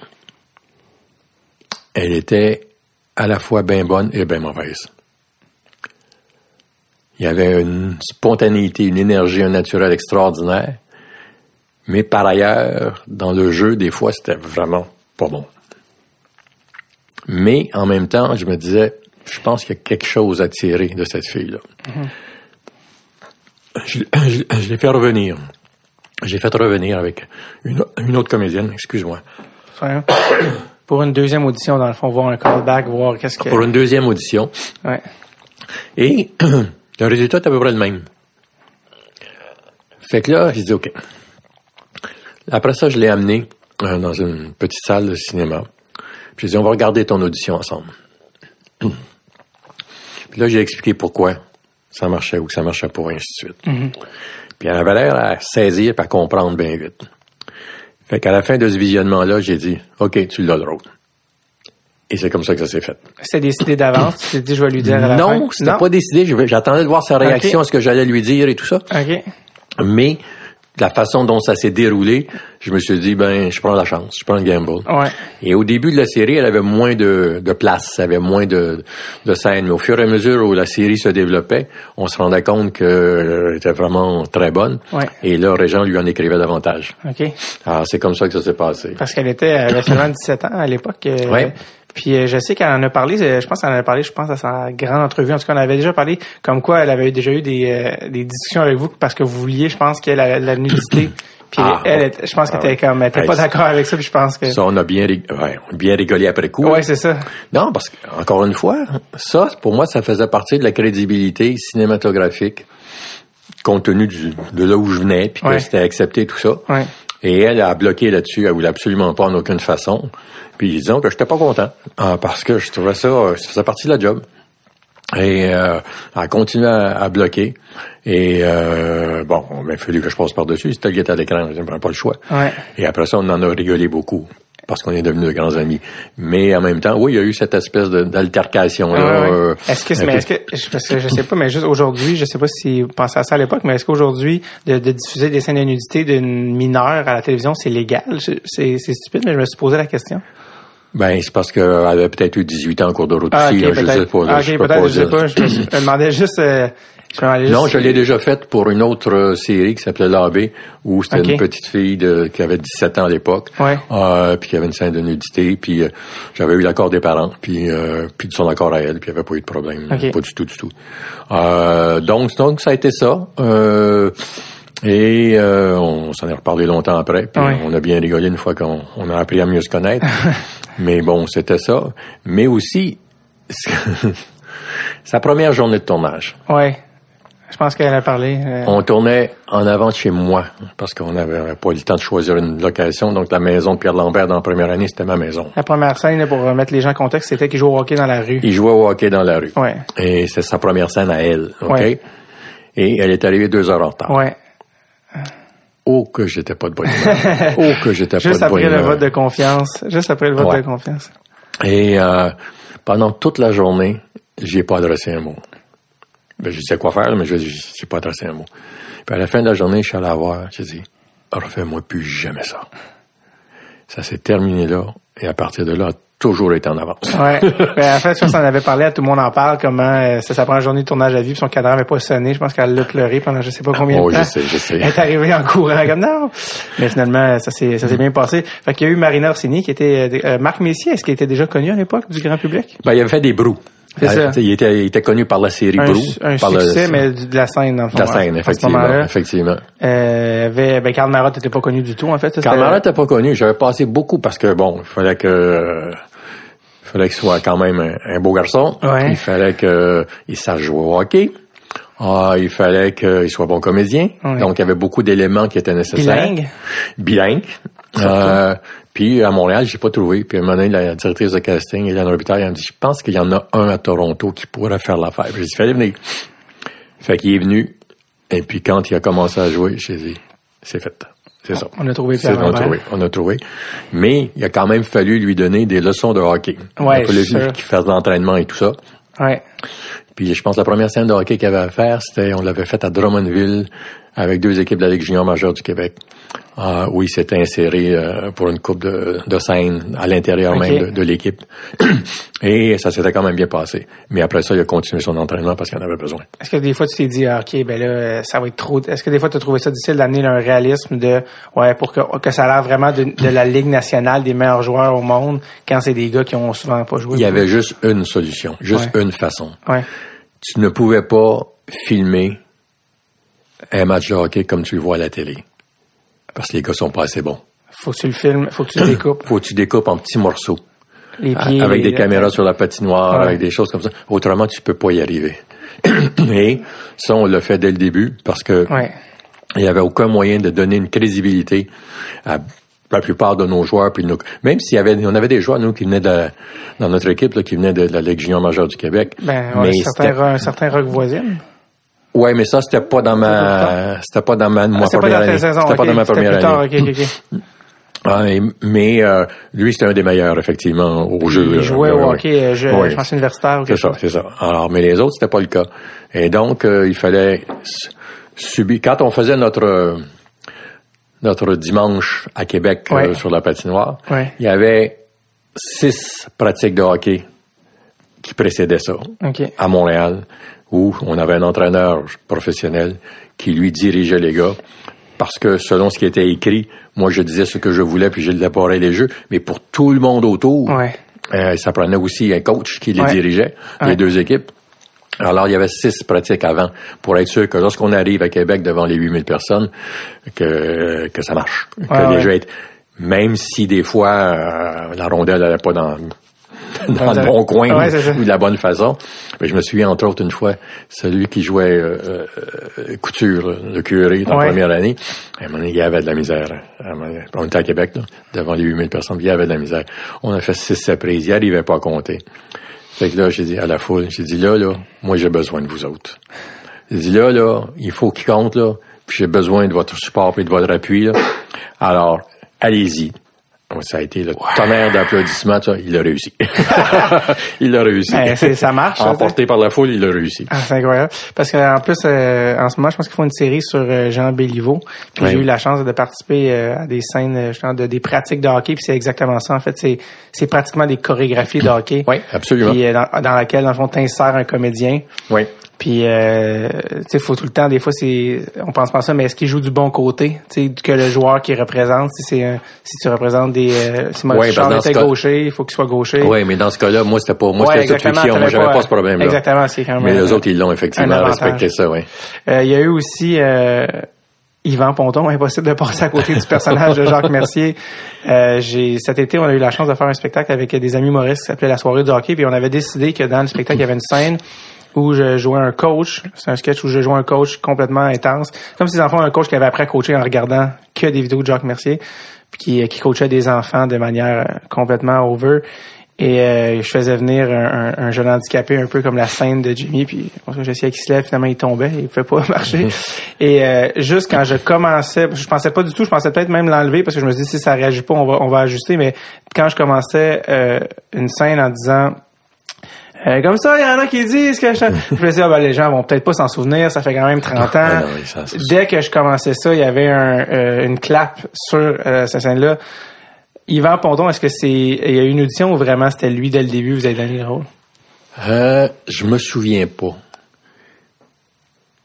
Speaker 2: Elle était à la fois bien bonne et bien mauvaise. Il y avait une spontanéité, une énergie, un naturel extraordinaire. Mais par ailleurs, dans le jeu, des fois, c'était vraiment pas bon. Mais en même temps, je me disais, je pense qu'il y a quelque chose à tirer de cette fille-là. Je, je- je l'ai fait revenir. J'ai fait revenir avec une, une autre comédienne, excuse-moi.
Speaker 1: Pour une deuxième audition, dans le fond, voir un callback, voir qu'est-ce que.
Speaker 2: Pour une deuxième audition.
Speaker 1: Ouais.
Speaker 2: Et le résultat est à peu près le même. Fait que là, j'ai dit OK. Après ça, je l'ai amené euh, dans une petite salle de cinéma. Puis j'ai dit, on va regarder ton audition ensemble. Puis là, j'ai expliqué pourquoi ça marchait ou que ça marchait pas, et ainsi de suite. Puis elle avait l'air à saisir et à comprendre bien vite. Fait qu'à la fin de ce visionnement-là, j'ai dit, OK, tu l'as le rôle. Et c'est comme ça que ça s'est fait.
Speaker 1: C'était décidé d'avance? Tu t'es dit, je vais lui dire à la fin?
Speaker 2: Non, c'était pas décidé. J'attendais de voir sa réaction à ce que j'allais lui dire et tout ça.
Speaker 1: OK.
Speaker 2: Mais la façon dont ça s'est déroulé, je me suis dit, ben, je prends la chance, je prends le gamble.
Speaker 1: Ouais.
Speaker 2: Et au début de la série, elle avait moins de, de place, elle avait moins de, de scènes. Mais au fur et à mesure où la série se développait, on se rendait compte qu'elle était vraiment très bonne.
Speaker 1: Ouais.
Speaker 2: Et là, Régent lui en écrivait davantage.
Speaker 1: OK.
Speaker 2: Alors, c'est comme ça que ça s'est passé.
Speaker 1: Parce qu'elle était, elle avait seulement 17 ans à l'époque. euh,
Speaker 2: Ouais.
Speaker 1: Puis euh, je sais qu'elle en a parlé, euh, je pense qu'elle en a parlé, je pense, à sa grande entrevue. En tout cas, on avait déjà parlé comme quoi elle avait déjà eu des, euh, des discussions avec vous parce que vous vouliez, je pense, qu'elle de la nudité. Puis
Speaker 2: Ah,
Speaker 1: elle, je pense qu'elle
Speaker 2: Ah,
Speaker 1: était comme, elle était pas d'accord avec ça. Puis je pense que.
Speaker 2: Ça, on a bien, rig- ouais, on a bien rigolé après coup.
Speaker 1: Ouais, c'est ça.
Speaker 2: Non, parce que, encore une fois, ça, pour moi, ça faisait partie de la crédibilité cinématographique, compte tenu du- de là où je venais, puis que
Speaker 1: Ouais.
Speaker 2: c'était accepté, tout ça.
Speaker 1: Ouais.
Speaker 2: Et elle a bloqué là-dessus, elle voulait absolument pas en aucune façon. Puis disons que j'étais pas content, ah, parce que je trouvais ça, euh, ça faisait partie de la job. Et euh, elle a continué à, à bloquer. Et euh, bon, il a fallu que je passe par-dessus. C'était le guette à l'écran, je n'avais pas le choix.
Speaker 1: Ouais.
Speaker 2: Et après ça, on en a rigolé beaucoup parce qu'on est devenus de grands amis. Mais en même temps, oui, il y a eu cette espèce d'altercation là.
Speaker 1: Ouais.
Speaker 2: euh,
Speaker 1: Est-ce que, mais est-ce que, je, parce que je sais pas, mais juste aujourd'hui, je sais pas si vous pensez à ça à l'époque, mais est-ce qu'aujourd'hui, de, de diffuser des scènes de nudité d'une mineure à la télévision, c'est légal? Je- C'est, stupide, mais je me suis posé la question.
Speaker 2: Ben, c'est parce qu'elle avait peut-être eu 18 ans en cours de route
Speaker 1: Ah,
Speaker 2: aussi. là, je sais pas.
Speaker 1: Ah,
Speaker 2: je
Speaker 1: ok,
Speaker 2: peux
Speaker 1: peut-être,
Speaker 2: pas
Speaker 1: je sais pas. Je je me demandais juste, euh,
Speaker 2: Non, je l'ai déjà faite pour une autre euh, série qui s'appelait L'AB, où c'était une petite fille de, qui avait 17 ans à l'époque,
Speaker 1: ouais.
Speaker 2: euh, puis qui avait une scène de nudité, puis euh, j'avais eu l'accord des parents, puis euh, puis de son accord à elle, puis il n'y avait pas eu de problème, pas du tout, du tout. donc, donc ça a été ça. et on s'en est reparlé longtemps après, puis on a bien rigolé une fois qu'on on a appris à mieux se connaître. Mais bon, c'était ça. Mais aussi, sa première journée de tournage.
Speaker 1: Ouais. Je pense qu'elle a parlé.
Speaker 2: Euh. On tournait en avant de chez moi parce qu'on n'avait pas eu le temps de choisir une location. Donc la maison de Pierre Lambert dans la première année, c'était ma maison.
Speaker 1: La première scène, pour mettre les gens en contexte, c'était qu'il jouait au hockey dans la rue.
Speaker 2: Il jouait au hockey dans la rue.
Speaker 1: Ouais.
Speaker 2: Et c'est sa première scène à elle. OK? Et elle est arrivée deux heures en retard.
Speaker 1: Ouais.
Speaker 2: Oh que j'étais pas de bonne humeur. oh que j'étais pas de bonne humeur.
Speaker 1: Juste après le vote de confiance. Juste après le vote de confiance.
Speaker 2: Et euh, pendant toute la journée, j'ai pas adressé un mot. Ben, je sais quoi faire, mais je n'ai pas adressé un mot. Puis à la fin de la journée, je suis allé la voir, j'ai dit, refais-moi plus jamais ça. Ça s'est terminé là, et à partir de là, toujours été en avance.
Speaker 1: Ouais. Ben, en fait, ça, on avait parlé, à tout le monde en parle, comment euh, c'est sa première journée de tournage à vie, puis son cadran n'avait pas sonné. Je pense qu'elle l'a pleuré pendant je sais pas combien de
Speaker 2: oh,
Speaker 1: temps.
Speaker 2: je sais, je sais.
Speaker 1: Elle est arrivée en courant comme non. Mais finalement, ça s'est ça s'est bien passé. Fait qu'il y a eu Marina Orsini qui était euh, Marc Messier, est-ce qu'il était déjà connu à l'époque du grand public?
Speaker 2: Ben, il avait fait des brous. Ça. Il, était, il était connu par la série
Speaker 1: un. Un
Speaker 2: par
Speaker 1: succès, mais de la scène, dans le fond.
Speaker 2: De la scène, effectivement. effectivement.
Speaker 1: Euh, avait, ben, Karl Marotte n'était pas connu du tout, en fait.
Speaker 2: Karl Marotte n'était pas connu. J'avais passé beaucoup parce que, bon, il fallait que... Euh, il fallait qu'il soit quand même un, beau garçon.
Speaker 1: Ouais.
Speaker 2: Il fallait qu'il sache jouer au hockey. Ah, il fallait qu'il soit bon comédien.
Speaker 1: Ouais.
Speaker 2: Donc, il y avait beaucoup d'éléments qui étaient nécessaires.
Speaker 1: Bilingue.
Speaker 2: Bilingue. Euh, puis à Montréal, j'ai pas trouvé. Puis à un moment donné, la directrice de casting, Hélène Robitaille, elle me dit, je pense qu'il y en a un à Toronto qui pourrait faire l'affaire. J'ai dit, fallait venir. Fait qu'il est venu. Et puis quand il a commencé à jouer, j'ai dit, c'est fait. C'est ça.
Speaker 1: On a trouvé
Speaker 2: on a trouvé. On a trouvé. Mais il a quand même fallu lui donner des leçons de hockey.
Speaker 1: Ouais,
Speaker 2: il a fallu qu'il fasse de l'entraînement et tout ça.
Speaker 1: Ouais.
Speaker 2: Puis je pense que la première scène de hockey qu'il avait à faire, c'était, on l'avait faite à Drummondville avec deux équipes de la Ligue junior majeure du Québec. Où il s'était inséré euh, pour une coupe de, de scène à l'intérieur
Speaker 1: okay.
Speaker 2: même de, de l'équipe. Et ça s'était quand même bien passé. Mais après ça, il a continué son entraînement parce qu'il en avait besoin.
Speaker 1: Est-ce que des fois tu t'es dit, ah, ok, ben là, ça va être trop. Est-ce que des fois tu as trouvé ça difficile d'amener un réalisme de, ouais, pour que, que ça a l'air vraiment de, de, la Ligue nationale des meilleurs joueurs au monde quand c'est des gars qui ont souvent pas joué?
Speaker 2: Il y avait juste une solution, juste
Speaker 1: ouais.
Speaker 2: une façon.
Speaker 1: Ouais.
Speaker 2: Tu ne pouvais pas filmer un match de hockey comme tu le vois à la télé. Parce que les gars sont pas assez bons.
Speaker 1: Faut que tu le filmes, faut que tu le découpes.
Speaker 2: faut que tu découpes en petits morceaux.
Speaker 1: Les pieds,
Speaker 2: avec des caméras sur la patinoire,
Speaker 1: Ouais.
Speaker 2: avec des choses comme ça. Autrement, tu peux pas y arriver. Et ça, on l'a fait dès le début parce que
Speaker 1: Ouais.
Speaker 2: il y avait aucun moyen de donner une crédibilité à la plupart de nos joueurs. Puis nos- même s'il y avait, on avait des joueurs nous qui venaient de, dans notre équipe là, qui venaient de, la junior majeure du Québec.
Speaker 1: Ben, ouais,
Speaker 2: mais
Speaker 1: certains,
Speaker 2: c'était-
Speaker 1: un certain rock voisine.
Speaker 2: Ouais, mais ça c'était pas dans ma, c'était pas dans ma, ma
Speaker 1: Ah, pas
Speaker 2: première année. C'était pas dans ma première
Speaker 1: tard,
Speaker 2: année.
Speaker 1: ok.
Speaker 2: Ah, et- mais euh, lui, c'était un des meilleurs, effectivement, au jeu.
Speaker 1: Il
Speaker 2: là.
Speaker 1: jouait au hockey, euh, je,
Speaker 2: Ouais.
Speaker 1: je pense universitaire ou
Speaker 2: C'est ça, c'est ça. Alors, mais les autres, c'était pas le cas. Et donc, euh, il fallait subir. Quand on faisait notre euh, notre dimanche à Québec euh, sur la patinoire,
Speaker 1: Ouais.
Speaker 2: il y avait six pratiques de hockey qui précédaient ça à Montréal, où on avait un entraîneur professionnel qui lui dirigeait les gars. Parce que selon ce qui était écrit, moi je disais ce que je voulais, puis j'élaborais les jeux. Mais pour tout le monde autour,
Speaker 1: Ouais.
Speaker 2: euh, ça prenait aussi un coach qui les
Speaker 1: Ouais.
Speaker 2: dirigeait,
Speaker 1: Ouais.
Speaker 2: les deux équipes. Alors, il y avait six pratiques avant pour être sûr que lorsqu'on arrive à Québec devant les 8000 personnes, que, que ça marche. que
Speaker 1: Ouais,
Speaker 2: les
Speaker 1: ouais.
Speaker 2: jeux aient- même si des fois, euh, la rondelle n'allait pas dans, dans le bon coin
Speaker 1: ouais,
Speaker 2: ou de la bonne façon. Mais je me souviens, entre autres, une fois, celui qui jouait euh, euh, couture, là, le curé, dans
Speaker 1: Ouais.
Speaker 2: la première année, à un moment donné, il y avait de la misère. Donné, On était à Québec, là, devant les 8000 personnes, il y avait de la misère. On a fait six sept prises, il n'arrivait pas à compter. Fait que là, j'ai dit à la foule, j'ai dit là, là, moi j'ai besoin de vous autres. J'ai dit là, là, il faut qu'il compte, là, puis j'ai besoin de votre support et de votre appui, là. Alors, allez-y. Ça a été le tonnerre d'applaudissements, il a réussi. il a réussi.
Speaker 1: Ben, ça marche,
Speaker 2: Emporté par la foule, il a réussi.
Speaker 1: Ah, c'est incroyable. Parce qu'en plus, euh, en ce moment, je pense qu'ils font une série sur euh, Jean Béliveau. Puis
Speaker 2: Oui.
Speaker 1: j'ai eu la chance de participer euh, à des scènes, euh, justement, de des pratiques de hockey. Puis c'est exactement ça. En fait, c'est c'est pratiquement des chorégraphies de hockey.
Speaker 2: Oui, absolument.
Speaker 1: Puis dans, dans laquelle, dans le fond, t'insères un comédien.
Speaker 2: Oui.
Speaker 1: Puis, euh, tu sais, faut tout le temps, des fois, c'est, on pense pas à ça, mais est-ce qu'il joue du bon côté, tu sais, que le joueur qui représente, si c'est, un- si tu représentes des, euh, si moi,
Speaker 2: Ouais, ben,
Speaker 1: était gaucher, il faut qu'il soit gaucher.
Speaker 2: Oui, mais dans ce cas-là, moi, c'était pas, moi,
Speaker 1: Ouais,
Speaker 2: c'était fiction. Moi, j'avais pas, ce problème-là.
Speaker 1: Exactement, c'est quand même.
Speaker 2: Mais les autres, ils l'ont effectivement respecté ça, oui.
Speaker 1: Euh, Il y a eu aussi euh, Yvan Ponton, impossible de passer à côté du personnage de Jacques Mercier. Euh, j'ai cet été, on a eu la chance de faire un spectacle avec des amis humoristes qui s'appelait La soirée du hockey, puis on avait décidé que dans le spectacle, il y avait une scène où je jouais un coach. C'est un sketch où je jouais un coach complètement intense. Comme si les enfants un coach qui avait appris à coacher en regardant que des vidéos de Jacques Mercier, puis qui, qui coachait des enfants de manière euh, complètement over. Et euh, je faisais venir un, un- un jeune handicapé un peu comme la scène de Jimmy, puis j'essayais qu'il se lève, finalement il tombait, il pouvait pas marcher. Et euh, juste quand je commençais, je pensais pas du tout, je pensais peut-être même l'enlever parce que je me dis si ça réagit pas, on va on va ajuster. Mais quand je commençais euh, une scène en disant euh, comme ça, il y en a qui disent que je... je me disais, ah, ben, les gens vont peut-être pas s'en souvenir, ça fait quand même 30 ans.
Speaker 2: Ah non, ça, c'est-
Speaker 1: Dès que je commençais ça, il y avait un, euh, une clap sur euh, cette scène-là. Yvan Ponton, est-ce que c'est il y a eu une audition ou vraiment c'était lui dès le début, vous avez donné le rôle?
Speaker 2: Je me souviens pas.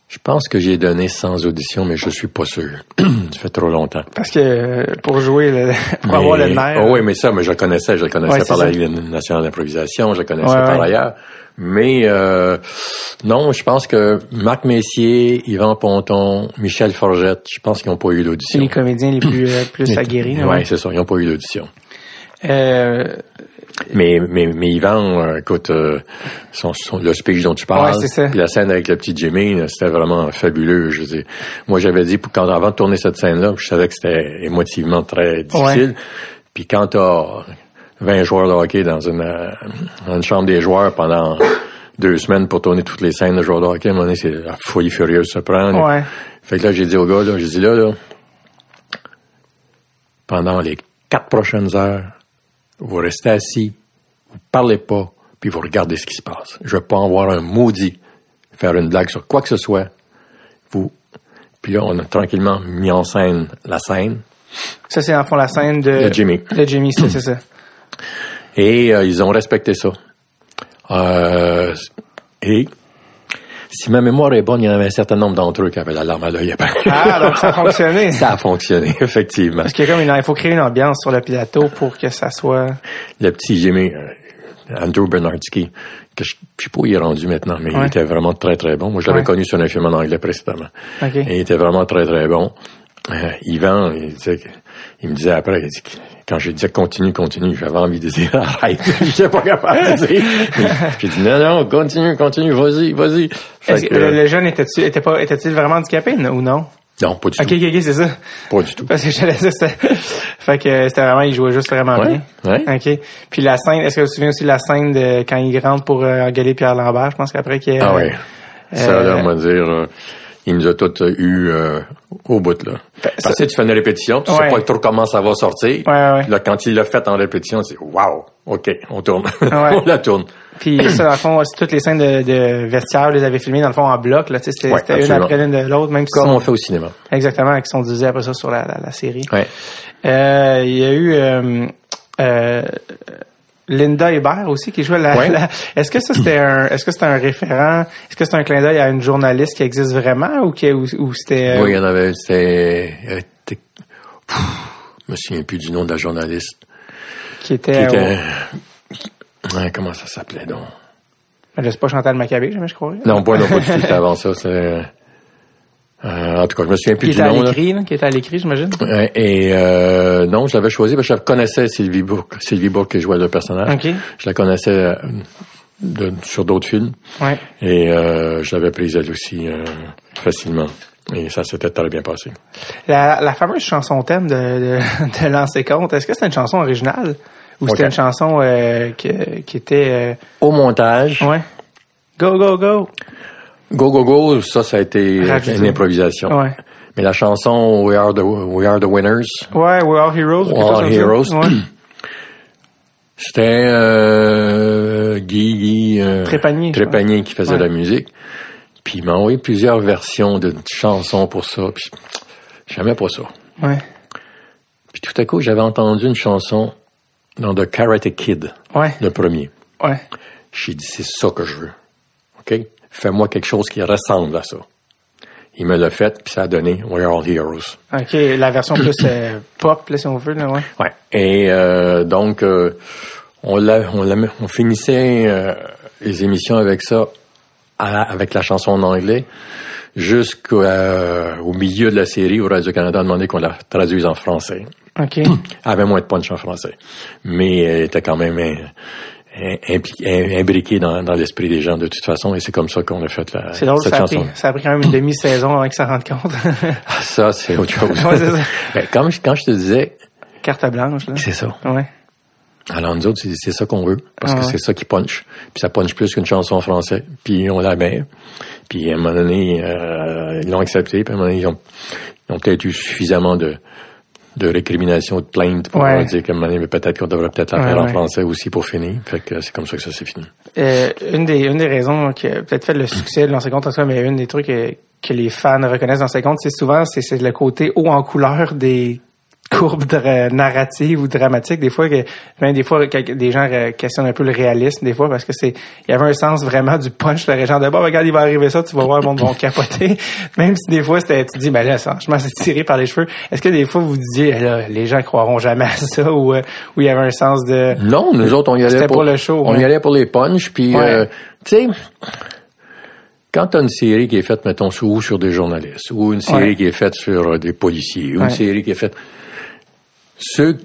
Speaker 2: Je pense que j'ai donné sans audition, mais je suis pas sûr. Ça fait trop longtemps.
Speaker 1: Parce que euh, pour jouer, le, pour avoir le nerf.
Speaker 2: Oh oui, mais ça, mais je le connaissais. Je le connaissais
Speaker 1: Ouais,
Speaker 2: par
Speaker 1: c'est
Speaker 2: la. Ligue nationale d'improvisation. Je le connaissais
Speaker 1: Ouais,
Speaker 2: par
Speaker 1: ouais.
Speaker 2: ailleurs. Mais euh, non, je pense que Marc Messier, Yvan Ponton, Michel Forgette, je pense qu'ils n'ont pas eu
Speaker 1: c'est
Speaker 2: d'audition.
Speaker 1: les comédiens les plus, euh, plus aguerris.
Speaker 2: Oui, c'est ça. Ils n'ont pas eu d'audition.
Speaker 1: Euh,
Speaker 2: Mais, mais, mais Yvan, euh, écoute, euh, son, son- le speech dont tu parles,
Speaker 1: Ouais, ça.
Speaker 2: la scène avec le petit Jimmy, c'était vraiment fabuleux. Je moi, j'avais dit, quand, avant de tourner cette scène-là, je savais que c'était émotivement très difficile. Puis quand t'as 20 joueurs de hockey dans une, euh, dans une chambre des joueurs pendant deux semaines pour tourner toutes les scènes de joueurs de hockey, à un moment donné, c'est la folie furieuse se prendre.
Speaker 1: Ouais.
Speaker 2: Fait que là, j'ai dit au gars, là, j'ai dit là, là, pendant les quatre prochaines heures, vous restez assis, vous parlez pas, puis vous regardez ce qui se passe. Je veux pas en voir un maudit faire une blague sur quoi que ce soit. Vous, puis là, on a tranquillement mis en scène la scène.
Speaker 1: ça, c'est en fond la scène de,
Speaker 2: De Jimmy.
Speaker 1: De Jimmy, c'est c'est ça.
Speaker 2: Et euh, ils ont respecté ça. Euh, et si ma mémoire est bonne, il y en avait un certain nombre d'entre eux qui avaient la larme à l'œil.
Speaker 1: Ah, donc ça a fonctionné.
Speaker 2: ça a fonctionné, effectivement.
Speaker 1: Parce qu'il y a comme une, il faut créer une ambiance sur le plateau pour que ça soit.
Speaker 2: Le petit Jimmy, euh, Andrew Bernardsky, que je, je sais pas où il est rendu maintenant, mais il était vraiment très très bon. Moi, je l'avais
Speaker 1: Ouais.
Speaker 2: connu sur un film en anglais précédemment. Et il était vraiment très très bon. Euh, Yvan, il, disait que- il me disait après, il dit quand je disais continue, continue, j'avais envie de dire arrête. J'étais pas capable de dire. J'ai dit non, non, continue, continue, vas-y, vas-y.
Speaker 1: Que le,
Speaker 2: euh,
Speaker 1: jeune était-tu, était pas, était-il vraiment handicapé ou non?
Speaker 2: non, pas du tout.
Speaker 1: ok, ok, c'est ça.
Speaker 2: Pas du tout.
Speaker 1: Parce que j'allais dire, c'était, fait que c'était vraiment, il jouait juste vraiment
Speaker 2: Ouais,
Speaker 1: bien.
Speaker 2: ouais.
Speaker 1: Ok. Puis la scène, est-ce que vous vous souvenez aussi de la scène de quand il rentre pour euh, engueuler Pierre Lambert? Je pense qu'après qu'il y a-
Speaker 2: Ah ouais. Ça,
Speaker 1: Euh,
Speaker 2: là, on va dire, euh, il nous a tous euh, eu euh, au bout, là. Parce que tu fais une répétition, tu
Speaker 1: Ouais.
Speaker 2: sais pas trop comment ça va sortir.
Speaker 1: Ouais, ouais.
Speaker 2: Là, quand il l'a fait en répétition, c'est wow, OK, on tourne. On la tourne.
Speaker 1: Puis ça, dans le fond, toutes les scènes de, de vestiaire, les avez filmées dans le fond en bloc, là, tu c'était,
Speaker 2: Ouais,
Speaker 1: une après l'une de l'autre, même si
Speaker 2: Comme on fait au cinéma.
Speaker 1: exactement, qui sont diffusées après ça sur la, la, la série.
Speaker 2: Ouais.
Speaker 1: Euh, il y a eu euh, euh, Linda Hébert aussi qui jouait la.
Speaker 2: Ouais.
Speaker 1: la- est-ce que ça c'était un, est-ce que c'était un référent, est-ce que c'est un clin d'œil à une journaliste qui existe vraiment ou qui ou, ou c'était. euh,
Speaker 2: Oui, il y en avait, c'était... euh, Je me souviens plus du nom de la journaliste.
Speaker 1: qui était.
Speaker 2: Qui était... Ouais, comment ça s'appelait, donc?
Speaker 1: je sais pas Chantal Maccabé, jamais je crois.
Speaker 2: Non, pas, non, pas du tout, c'était avant ça. c'est... Euh, en tout cas, je me souviens plus
Speaker 1: Qui
Speaker 2: du nom. là.
Speaker 1: l'écrit, là, qui était à l'écrit, j'imagine?
Speaker 2: Ouais, Et euh, non, je l'avais choisi parce que je connaissais Sylvie Bourque, Sylvie Bourque qui jouait le personnage.
Speaker 1: Ok.
Speaker 2: Je la connaissais euh, de- sur d'autres films
Speaker 1: Ouais.
Speaker 2: et euh, je l'avais prise elle aussi euh, facilement. Et ça s'était très bien passé.
Speaker 1: La, la fameuse chanson thème de, de, de Lancer Compte, est-ce que c'était une chanson originale? Ou c'était une chanson euh, qui, qui était. euh,
Speaker 2: Au montage,
Speaker 1: ouais. Go go go.
Speaker 2: Go Go Go, ça, ça a été
Speaker 1: Rajouté.
Speaker 2: une improvisation.
Speaker 1: Ouais.
Speaker 2: Mais la chanson We Are the, We Are the Winners,
Speaker 1: Ouais, We're All Heroes. comme ça.
Speaker 2: Heroes.
Speaker 1: Ouais.
Speaker 2: c'était euh, Guy, Guy euh,
Speaker 1: Trépanier,
Speaker 2: Trépanier qui faisait
Speaker 1: Ouais.
Speaker 2: la musique. Puis il m'a envoyé plusieurs versions de chansons pour ça. Puis j'aimais pas ça.
Speaker 1: Ouais.
Speaker 2: Puis tout à coup, j'avais entendu une chanson dans The Karate Kid,
Speaker 1: Ouais.
Speaker 2: le premier.
Speaker 1: Ouais.
Speaker 2: J'ai dit, c'est ça que je veux. OK? Fais-moi quelque chose qui ressemble à ça. Il me l'a fait, puis ça a donné We're All Heroes.
Speaker 1: OK, la version plus euh, pop, là, si on veut, là, ouais.
Speaker 2: Ouais. Et euh, donc, euh, on, l'a, on, l'a, on finissait les émissions avec ça, à- avec la chanson en anglais, jusqu'au au milieu de la série où Radio-Canada a demandé qu'on la traduise en français.
Speaker 1: OK.
Speaker 2: Avait moins de punch en français, mais elle était quand même impli- im- imbriquée dans, dans l'esprit des gens de toute façon, et c'est comme ça qu'on a fait la,
Speaker 1: C'est drôle,
Speaker 2: cette
Speaker 1: ça a,
Speaker 2: chanson.
Speaker 1: pris, ça a pris quand même une demi-saison avant qu'ils s'en rendent compte.
Speaker 2: Ah, ça, c'est autre chose.
Speaker 1: Ouais, ça.
Speaker 2: Ben, comme je- quand je te disais,
Speaker 1: Carte blanche, là.
Speaker 2: c'est ça.
Speaker 1: Ouais.
Speaker 2: Alors nous autres, c'est, c'est ça qu'on veut, parce
Speaker 1: Ah
Speaker 2: que c'est ça qui punch. Puis ça punch plus qu'une chanson en français. Puis on la met. Puis à un moment donné, euh, ils l'ont accepté. Puis à un moment donné, ils ont, ils ont peut-être eu suffisamment de, de récriminations, de plaintes pour
Speaker 1: Ouais.
Speaker 2: dire donné, mais peut-être qu'on devrait peut-être la
Speaker 1: Ouais,
Speaker 2: faire en
Speaker 1: ouais.
Speaker 2: français aussi pour finir. Fait que c'est comme ça que ça s'est fini.
Speaker 1: Euh, une des une des raisons qui a peut-être fait le succès de l'ancien compte en tout cas, mais une des trucs que, que les fans reconnaissent dans ces comptes, c'est souvent c'est c'est le côté haut en couleur des courbes dra- narratives ou dramatiques des fois que même des fois que- des gens questionnent un peu le réalisme des fois parce que c'est il y avait un sens vraiment du punch le genre de bon regarde il va arriver ça tu vas voir le monde va capoter même si des fois c'était tu dis ben là franchement c'est tiré par les cheveux est-ce que des fois vous disiez Eh là, les gens croiront jamais à ça ou euh, ou il y avait un sens de
Speaker 2: Non, nous autres, on y allait pour,
Speaker 1: pour le show,
Speaker 2: On y allait pour les punchs. Puis,
Speaker 1: Ouais.
Speaker 2: euh, tu sais, quand t'as une série qui est faite, mettons, sur, ou sur des journalistes, ou une série
Speaker 1: Ouais.
Speaker 2: qui est faite sur euh, des policiers, ou
Speaker 1: Ouais.
Speaker 2: une série qui est faite... Ceux,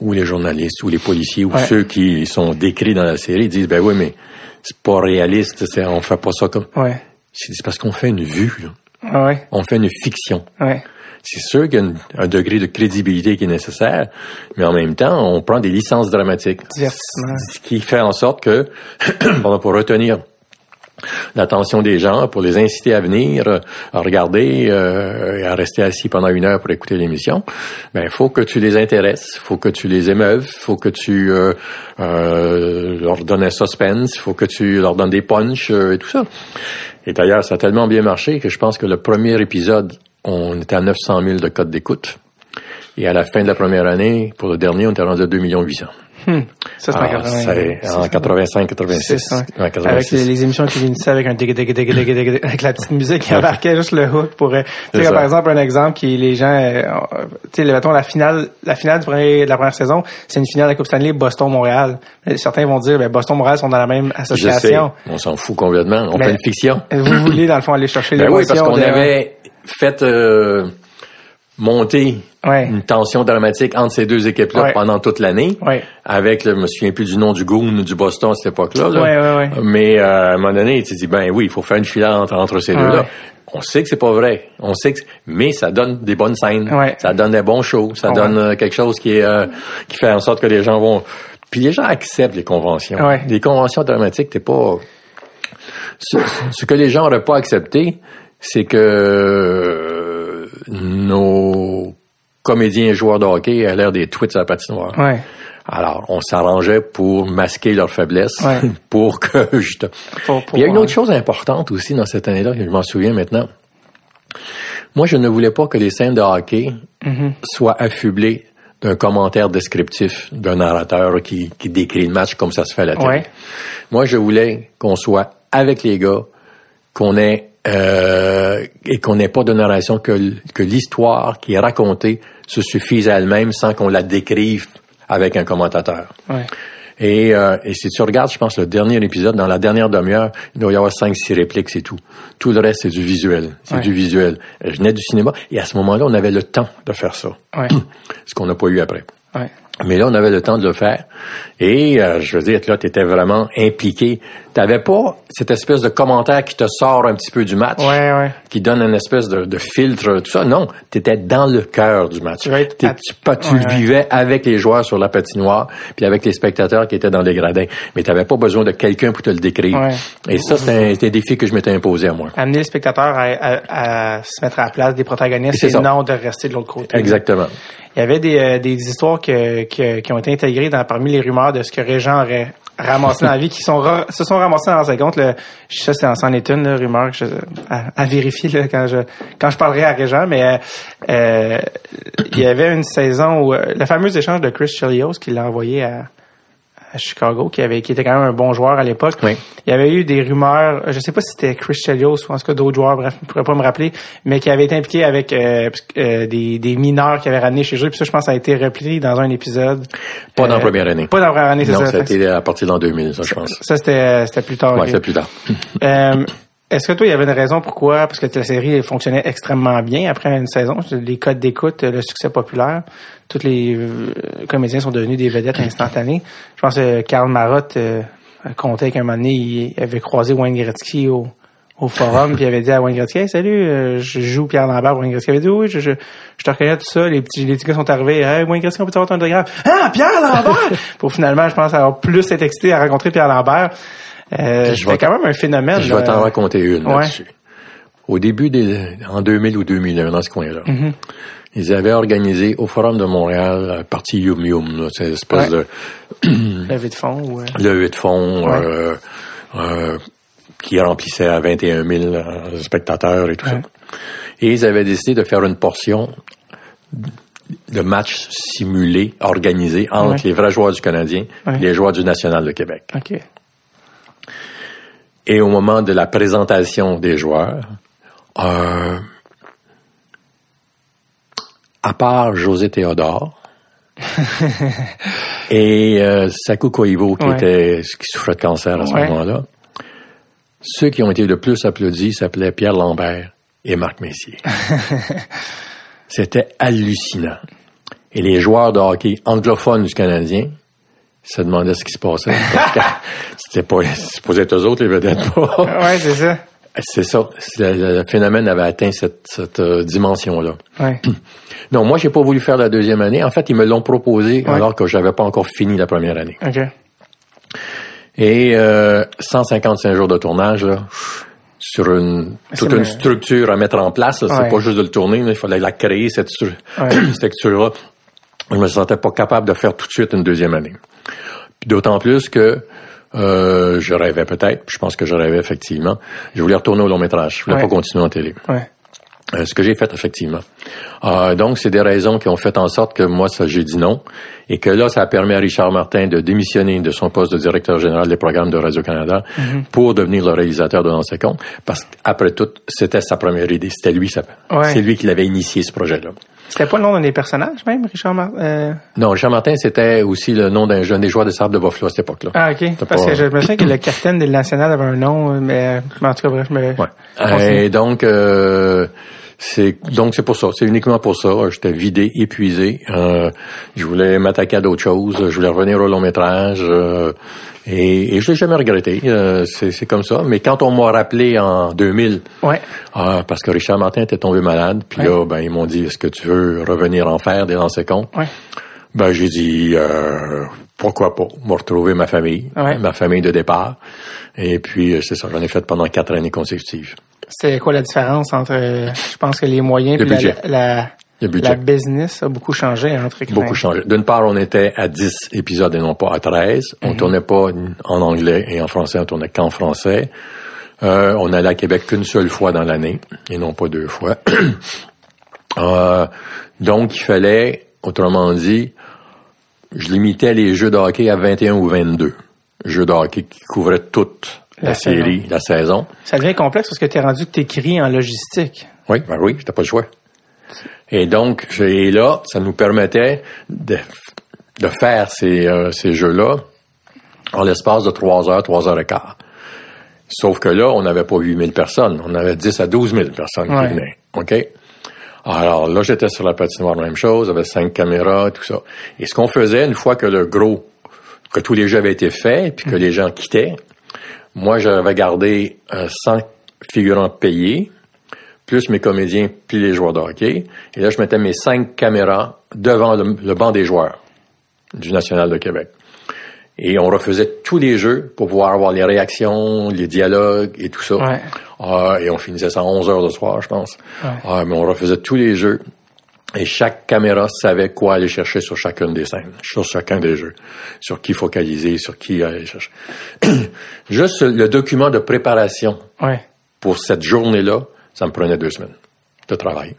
Speaker 2: ou les journalistes, ou les policiers, ou
Speaker 1: Ouais.
Speaker 2: ceux qui sont décrits dans la série disent, ben oui, mais c'est pas réaliste, c'est, on fait pas ça comme...
Speaker 1: ouais
Speaker 2: C'est parce qu'on fait une vue, là.
Speaker 1: Ah ouais
Speaker 2: on fait une fiction.
Speaker 1: ouais
Speaker 2: C'est sûr qu'il y a une- un degré de crédibilité qui est nécessaire, mais en même temps, on prend des licences dramatiques. Ce qui fait en sorte que, pour retenir l'attention des gens, pour les inciter à venir, euh, à regarder, euh, et à rester assis pendant une heure pour écouter l'émission, ben faut que tu les intéresses, faut que tu les émeuves, faut que tu euh, euh, leur donnes un suspense, faut que tu leur donnes des punchs euh, et tout ça. Et d'ailleurs, ça a tellement bien marché que je pense que le premier épisode, on était à 900 000 de codes d'écoute. Et à la fin de la première année, pour le dernier, on était rendu à 2 800
Speaker 1: Hmm. Ça, c'est en
Speaker 2: ah,
Speaker 1: 80.
Speaker 2: c'est
Speaker 1: c'est
Speaker 2: en
Speaker 1: ça.
Speaker 2: 85, 86.
Speaker 1: C'est ça.
Speaker 2: Ouais,
Speaker 1: Avec
Speaker 2: 86.
Speaker 1: les, les émissions qui finissaient avec un dig dig dig dig dig dig avec la petite musique qui embarquait juste le hook pour euh, tu sais par exemple un exemple qui les gens euh, euh, tu sais le- mettons la finale la finale du premier, de la première saison c'est une finale de la Coupe Stanley Boston Montréal certains vont dire ben Boston Montréal sont dans la même
Speaker 2: Je sais.
Speaker 1: association
Speaker 2: On s'en fout complètement. On
Speaker 1: Mais-
Speaker 2: fait une fiction.
Speaker 1: vous voulez dans le fond aller chercher
Speaker 2: Ben oui, parce qu'on
Speaker 1: de-
Speaker 2: avait fait euh, monter
Speaker 1: ouais
Speaker 2: une tension dramatique entre ces deux équipes-là
Speaker 1: Ouais.
Speaker 2: pendant toute l'année.
Speaker 1: ouais
Speaker 2: Avec, le, je me souviens plus du nom du Goon ou du Boston à cette époque-là. là. Mais euh, à un moment donné, tu te dis, ben oui, il faut faire une finale entre, entre ces deux-là. On sait que c'est pas vrai. On sait que, mais ça donne des bonnes scènes. Ça donne des bons shows. Ça donne euh, quelque chose qui est, euh, qui fait en sorte que les gens vont. Puis les gens acceptent les conventions. Les conventions dramatiques, t'es pas. Ce, ce que les gens n'auraient pas accepté, c'est que euh, nos comédiens et joueurs de hockey aient l'air des tweets à la patinoire.
Speaker 1: ouais
Speaker 2: Alors, on s'arrangeait pour masquer leurs faiblesses,
Speaker 1: Ouais.
Speaker 2: pour que je te...
Speaker 1: Pour- pour-
Speaker 2: Il y a une autre chose importante aussi dans cette année-là, que je m'en souviens maintenant. Moi, je ne voulais pas que les scènes de hockey
Speaker 1: Mhm.
Speaker 2: soient affublées d'un commentaire descriptif d'un narrateur qui, qui décrit le match comme ça se fait à la télé.
Speaker 1: Ouais.
Speaker 2: Moi, je voulais qu'on soit avec les gars, qu'on ait euh, et qu'on n'ait pas de narration, que, que l'histoire qui est racontée se suffise à elle-même sans qu'on la décrive avec un commentateur.
Speaker 1: ouais
Speaker 2: Et, euh, et si tu regardes, je pense, le dernier épisode, dans la dernière demi-heure, il doit y avoir cinq, six répliques, c'est tout. Tout le reste, c'est du visuel. C'est
Speaker 1: Ouais.
Speaker 2: du visuel. Je venais du cinéma, et à ce moment-là, on avait le temps de faire ça.
Speaker 1: ouais
Speaker 2: Ce qu'on n'a pas eu après.
Speaker 1: ouais
Speaker 2: Mais là, on avait le temps de le faire. Et euh, je veux dire, là, tu étais vraiment impliqué. Tu n'avais pas cette espèce de commentaire qui te sort un petit peu du match,
Speaker 1: ouais ouais
Speaker 2: qui donne une espèce de, de filtre, tout ça? Non, tu étais dans le cœur du match.
Speaker 1: Tu
Speaker 2: tu pas- tu
Speaker 1: Ouais, ouais.
Speaker 2: vivais avec les joueurs sur la patinoire, puis avec les spectateurs qui étaient dans les gradins. Mais tu n'avais pas besoin de quelqu'un pour te le décrire.
Speaker 1: Ouais.
Speaker 2: Et ça, c'était un, défi que je m'étais imposé à moi.
Speaker 1: amener le spectateur à, à- à se mettre à la place des protagonistes et non de rester de l'autre côté
Speaker 2: Exactement.
Speaker 1: Il y avait des, euh, des histoires que, que- qui ont été intégrées dans, parmi les rumeurs de ce que Régent aurait ramassé dans la vie, qui sont se sont ramassées dans ses comptes. Là. Je sais, c'est en c'en est une là, rumeur que je- à, à vérifier là, quand je quand je parlerai à Régent, mais euh, euh, il y avait une saison où euh, le fameux échange de Chris Chelios qui l'a envoyé à, à Chicago, qui avait qui était quand même un bon joueur à l'époque.
Speaker 2: Oui.
Speaker 1: Il y avait eu des rumeurs, je sais pas si c'était Chris Chelios ou en tout cas d'autres joueurs, bref, je pourrais pas me rappeler, mais qui avait été impliqué avec euh, euh, des, des mineurs qui avaient ramené chez eux. Puis ça, je pense, ça a été replié dans un épisode.
Speaker 2: Pas dans la
Speaker 1: Euh,
Speaker 2: première année.
Speaker 1: Pas dans la première année, c'est
Speaker 2: non,
Speaker 1: ça.
Speaker 2: ça a été à partir d'en 2000, ça, je pense.
Speaker 1: ça, c'était c'était plus tard.
Speaker 2: Ouais,
Speaker 1: ok.
Speaker 2: c'est plus tard.
Speaker 1: Est-ce que toi, il y avait une raison pourquoi? Parce que la série fonctionnait extrêmement bien après une saison. Les codes d'écoute, le succès populaire, tous les euh, comédiens sont devenus des vedettes instantanées. Je pense que Karl Marotte euh, comptait qu'à un moment donné, il avait croisé Wayne Gretzky au, au forum, puis il avait dit à Wayne Gretzky, hey, salut, euh, je joue Pierre Lambert. Wayne Gretzky avait dit, oui, je, je, je te reconnais tout ça. Les petits, les petits gars sont arrivés, hey, Wayne Gretzky, on peut avoir ton autographe? Ah, Pierre Lambert! Pour finalement, je pense, avoir plus été excité à rencontrer Pierre Lambert. Euh,
Speaker 2: Je vais
Speaker 1: quand même un phénomène.
Speaker 2: Je vais t'en raconter une
Speaker 1: Ouais.
Speaker 2: là-dessus. Au début des, en 2000 ou 2001, dans ce coin-là,
Speaker 1: Mm-hmm.
Speaker 2: ils avaient organisé au Forum de Montréal la partie Yum Yum, là, cette espèce
Speaker 1: Ouais.
Speaker 2: de
Speaker 1: Levée de fond ou... euh,
Speaker 2: levée de fonds
Speaker 1: Ouais.
Speaker 2: euh, euh, qui remplissait à 21 000 euh, spectateurs et tout
Speaker 1: Ouais.
Speaker 2: ça. Et ils avaient décidé de faire une portion de matchs simulés, organisés entre
Speaker 1: Ouais.
Speaker 2: les vrais joueurs du Canadien
Speaker 1: Ouais.
Speaker 2: et les joueurs du National de Québec.
Speaker 1: OK.
Speaker 2: Et au moment de la présentation des joueurs, euh, à part José Théodore et euh, Saku Koivu, qui
Speaker 1: Ouais.
Speaker 2: était qui souffrait de cancer à ce
Speaker 1: Ouais.
Speaker 2: moment-là, ceux qui ont été le plus applaudis s'appelaient Pierre Lambert et Marc Messier. C'était hallucinant. Et les joueurs de hockey anglophones du Canadien se demandaient ce qui se passait. C'était pas supposé être eux autres, les vedettes. pas.
Speaker 1: Ouais, c'est ça.
Speaker 2: C'est ça. Le, le phénomène avait atteint cette, cette, euh, dimension-là.
Speaker 1: Ouais.
Speaker 2: Non, moi, j'ai pas voulu faire la deuxième année. En fait, ils me l'ont proposé
Speaker 1: Ouais.
Speaker 2: alors que j'avais pas encore fini la première année.
Speaker 1: OK.
Speaker 2: Et euh, 155 jours de tournage, là, sur une toute une structure à mettre en place. C'est
Speaker 1: Ouais.
Speaker 2: pas juste de le tourner, là, il fallait la créer, cette, stru-
Speaker 1: Ouais.
Speaker 2: cette structure-là. Je me sentais pas capable de faire tout de suite une deuxième année. Puis D'autant plus que euh, je rêvais peut-être, je pense que je rêvais effectivement. Je voulais retourner au long métrage. Je voulais
Speaker 1: Ouais.
Speaker 2: pas continuer en télé.
Speaker 1: Ouais.
Speaker 2: Euh, ce que j'ai fait effectivement. Euh, donc, c'est des raisons qui ont fait en sorte que moi, ça, j'ai dit non. Et que là, ça a permis à Richard Martin de démissionner de son poste de directeur général des programmes de Radio-Canada
Speaker 1: Mhm.
Speaker 2: pour devenir le réalisateur de Dans ses comptes. Parce qu'après tout, c'était sa première idée. C'était lui, ça,
Speaker 1: Ouais.
Speaker 2: c'est lui qui l'avait initié, ce projet-là.
Speaker 1: C'était pas le nom d'un des personnages, même, Richard Martin? Euh...
Speaker 2: Non, Richard Martin, c'était aussi le nom d'un jeune des joueurs de sable de Buffalo à cette époque-là.
Speaker 1: Ah, OK. Parce
Speaker 2: pas-
Speaker 1: que je me souviens que le capitaine de national avait un nom, mais, mais en tout cas, bref, je me...
Speaker 2: Ouais. Et donc, euh, c'est donc c'est pour ça. C'est uniquement pour ça. J'étais vidé, épuisé. Euh, je voulais m'attaquer à d'autres choses. Je voulais revenir au long métrage. euh, et, et je l'ai jamais regretté. Euh, c'est c'est comme ça. Mais quand on m'a rappelé en 2000,
Speaker 1: Ouais.
Speaker 2: ah, parce que Richard Martin était tombé malade, puis
Speaker 1: Ouais.
Speaker 2: là, ben ils m'ont dit, est-ce que tu veux revenir en faire des lancers comptes
Speaker 1: Ouais.
Speaker 2: Ben j'ai dit, euh, pourquoi pas? Me retrouver ma famille,
Speaker 1: Ouais.
Speaker 2: ma famille de départ. Et puis euh, c'est ça. J'en ai fait pendant quatre années consécutives.
Speaker 1: C'était quoi la différence entre, je pense que les moyens
Speaker 2: Le budget.
Speaker 1: la, la,
Speaker 2: Le budget.
Speaker 1: la business a beaucoup changé entre
Speaker 2: Beaucoup changé. D'une part, on était à 10 épisodes et non pas à 13. On tournait pas en anglais et en français, on tournait qu'en français. Euh, on allait à Québec qu'une seule fois dans l'année et non pas deux fois. Euh, donc, il fallait, autrement dit, je limitais les jeux de hockey à 21 ou 22. Jeux de hockey qui couvraient toute la,
Speaker 1: La
Speaker 2: série, la saison.
Speaker 1: Ça devient complexe parce que tu es rendu que tu écris en logistique.
Speaker 2: Oui, ben oui, t'as pas le choix. Et donc, et là, ça nous permettait de, de faire ces, euh, ces jeux-là en l'espace de trois heures, trois heures et quart. Sauf que là, on n'avait pas 8000 personnes. On avait 10 à 12 000 personnes
Speaker 1: Ouais.
Speaker 2: qui venaient. OK? Alors là, j'étais sur la patinoire, même chose. J'avais cinq caméras, tout ça. Et ce qu'on faisait, une fois que le gros, que tous les jeux avaient été faits, puis que les gens quittaient, moi, j'avais gardé euh, 100 figurants payés, plus mes comédiens, puis les joueurs de hockey. Et là, je mettais mes cinq caméras devant le, le banc des joueurs du National de Québec. Et on refaisait tous les jeux pour pouvoir avoir les réactions, les dialogues et tout ça.
Speaker 1: Ouais.
Speaker 2: Ah, et on finissait ça à 11 heures de soir, je pense.
Speaker 1: Ouais.
Speaker 2: Ah, mais on refaisait tous les jeux. Et chaque caméra savait quoi aller chercher sur chacune des scènes, sur chacun des jeux, sur qui focaliser, sur qui aller chercher. Juste le document de préparation
Speaker 1: Ouais.
Speaker 2: pour cette journée-là, ça me prenait deux semaines de travail.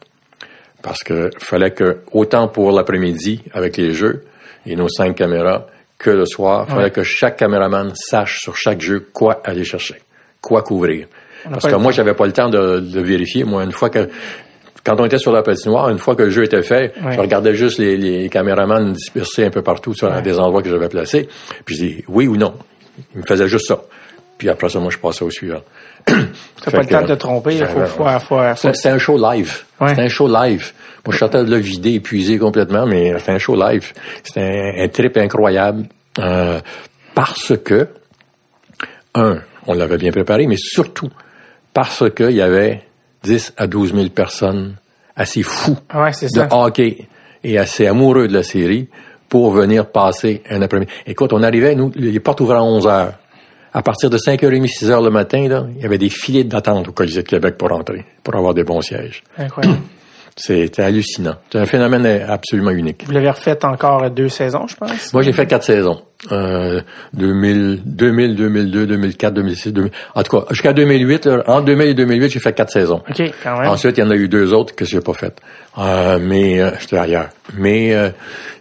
Speaker 2: Parce que fallait que, autant pour l'après-midi avec les jeux et nos cinq caméras, que le soir. Il fallait que chaque caméraman sache sur chaque jeu quoi aller chercher, quoi couvrir. Parce que moi, j'avais pas le temps de, de, vérifier. Moi, une fois que quand on était sur la patinoire, une fois que le jeu était fait, je regardais juste les, les caméramans dispersés un peu partout sur des endroits que j'avais placés. Puis je dis oui ou non. Ils me faisaient juste ça. Puis après ça, moi, je passais au suivant.
Speaker 1: T'as pas le temps de te tromper, il faut, faut, faut,
Speaker 2: C'était un show live. C'était un show live. Moi, je sortais de le vider, épuisé complètement, mais c'était un show live. C'était un, un, trip incroyable. Euh, parce que, un, on l'avait bien préparé, mais surtout parce qu'il y avait 10 à 12 000 personnes assez fous
Speaker 1: ouais,
Speaker 2: de hockey et assez amoureux de la série pour venir passer un après-midi. Écoute, on arrivait, nous, les portes ouvraient à 11 heures. À partir de 5h30, 6h le matin, là, il y avait des filets d'attente au Colisée de Québec pour entrer, pour avoir des bons sièges.
Speaker 1: Incroyable.
Speaker 2: C'était hallucinant. C'est un phénomène absolument unique.
Speaker 1: Vous l'avez refait encore deux saisons, je pense?
Speaker 2: Moi, j'ai fait quatre saisons. Euh, 2000, 2000, 2002, 2004, 2006, 2000. En tout cas, jusqu'à 2008, là, entre 2000 et 2008, j'ai fait quatre saisons.
Speaker 1: OK, quand même.
Speaker 2: Ensuite, il y en a eu deux autres que j'ai pas faites. Euh, mais euh, j'étais ailleurs. Mais euh,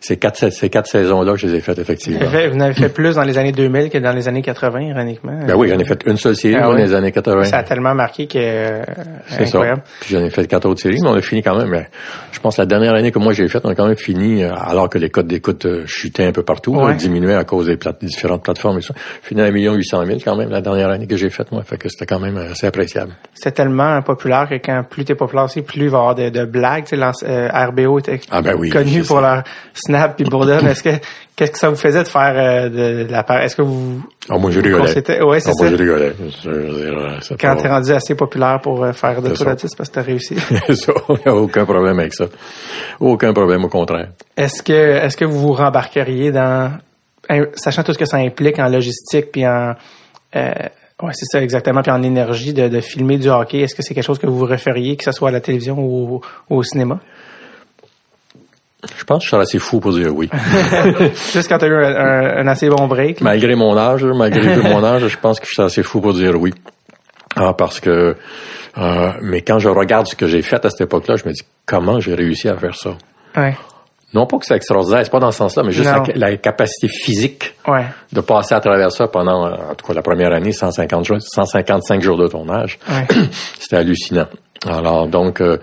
Speaker 2: ces quatre ces quatre saisons-là, je les ai faites effectivement.
Speaker 1: Vous en avez fait plus dans les années 2000 que dans les années 80, ironiquement.
Speaker 2: Ben oui, j'en ai fait une seule série
Speaker 1: Ah
Speaker 2: dans
Speaker 1: oui.
Speaker 2: les années 80.
Speaker 1: Ça a tellement marqué que euh,
Speaker 2: C'est ça.
Speaker 1: incroyable.
Speaker 2: Puis j'en ai fait quatre autres séries, mais on a fini quand même. mais Je pense que la dernière année que moi j'ai faite, on a quand même fini, euh, alors que les codes d'écoute euh, chutaient un peu partout,
Speaker 1: Ouais.
Speaker 2: diminuaient à cause des plate- différentes plateformes et ça. Fini à 1 800 000 quand même la dernière année que j'ai faite, moi. Fait que c'était quand même assez appréciable.
Speaker 1: C'était tellement populaire que quand plus t'es populaire aussi, plus il va y avoir de, de blagues. Tu sais, euh, RBO était
Speaker 2: Ah ben oui,
Speaker 1: connu
Speaker 2: c'est
Speaker 1: pour leur snap puis bourdonne. Est-ce que qu'est-ce que ça vous faisait de faire euh, de, de la part? Est-ce que vous
Speaker 2: Ah, moi, je rigolais.
Speaker 1: Ouais, c'est
Speaker 2: moi,
Speaker 1: ça.
Speaker 2: je rigolais. Je euh, c'est
Speaker 1: Quand t'es rendu assez populaire pour euh, faire de
Speaker 2: C'est
Speaker 1: tout c'est parce que t'as réussi.
Speaker 2: ça, a aucun problème avec ça. Aucun problème, au contraire.
Speaker 1: Est-ce que est-ce que vous vous rembarqueriez dans sachant tout ce que ça implique en logistique puis en euh, ouais c'est ça exactement puis en énergie de, de filmer du hockey est-ce que c'est quelque chose que vous referiez que ce soit à la télévision ou au, ou au cinéma?
Speaker 2: Je pense que je serais assez fou pour dire oui.
Speaker 1: juste quand t'as eu un, un- un assez bon break là.
Speaker 2: malgré mon âge, malgré mon âge, je pense que je suis assez fou pour dire oui. Ah, parce que, euh, mais quand je regarde ce que j'ai fait à cette époque-là, je me dis comment j'ai réussi à faire ça?
Speaker 1: ouais
Speaker 2: Non pas que c'est extraordinaire, c'est pas dans ce sens-là, mais juste la, la capacité physique
Speaker 1: ouais
Speaker 2: de passer à travers ça pendant, en tout cas la première année, 150 jours, 155 jours de tournage.
Speaker 1: ouais
Speaker 2: C'était hallucinant. Alors donc, euh,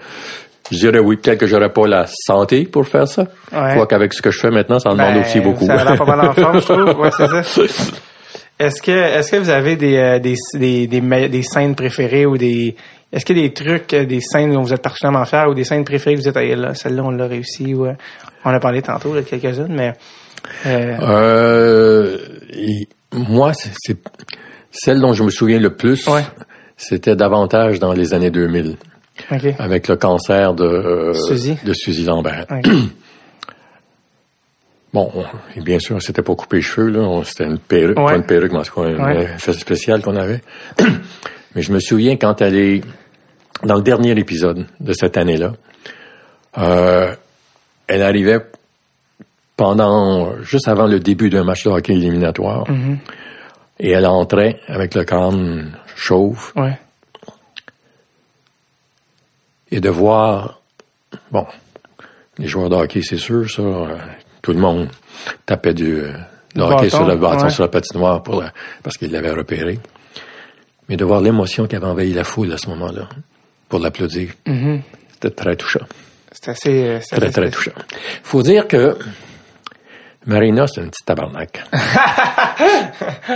Speaker 2: je dirais oui, peut-être que j'aurais pas la santé pour faire ça.
Speaker 1: Ouais.
Speaker 2: Quoi qu'avec ce que je fais maintenant, ça en demande
Speaker 1: Ben,
Speaker 2: aussi beaucoup.
Speaker 1: Ça a l'air pas mal en forme, je trouve. Ouais, c'est ça. Est-ce que, est-ce que vous avez des, euh, des, des, des, me- des scènes préférées ou des, est-ce qu'il y a des trucs, euh, des scènes dont vous êtes particulièrement fiers ou des scènes préférées que vous êtes, là, celle-là, on l'a réussi ou, on a parlé tantôt, de quelques-unes, mais, euh,
Speaker 2: Euh, et moi, c'est celle dont je me souviens le plus.
Speaker 1: Ouais.
Speaker 2: C'était davantage dans les années 2000,
Speaker 1: ok.
Speaker 2: avec le cancer de euh,
Speaker 1: Suzy.
Speaker 2: de Suzy Lambert. Bon, on- et bien sûr, c'était pas coupé les cheveux, là. C'était une perruque,
Speaker 1: Ouais.
Speaker 2: pas une perruque, mais en tout cas, un
Speaker 1: Ouais.
Speaker 2: effet spécial qu'on avait. mais je me souviens quand elle est dans le dernier épisode de cette année-là, euh, elle arrivait pendant juste avant le début d'un match de hockey éliminatoire.
Speaker 1: Mm-hmm.
Speaker 2: Et elle entrait avec le crâne chauve
Speaker 1: Ouais.
Speaker 2: et de voir, bon, les joueurs de hockey, c'est sûr, ça, euh, tout le monde tapait du, euh, le hockey sur le bâton,
Speaker 1: ouais.
Speaker 2: sur la patinoire pour la- parce qu'il l'avait repéré. Mais de voir l'émotion qui avait envahi la foule à ce moment-là pour l'applaudir,
Speaker 1: Mhm.
Speaker 2: c'était très touchant.
Speaker 1: C'est assez, euh, c'est
Speaker 2: Très,
Speaker 1: assez
Speaker 2: très
Speaker 1: spécial.
Speaker 2: touchant. Faut dire que Marina, c'est une petite tabarnak.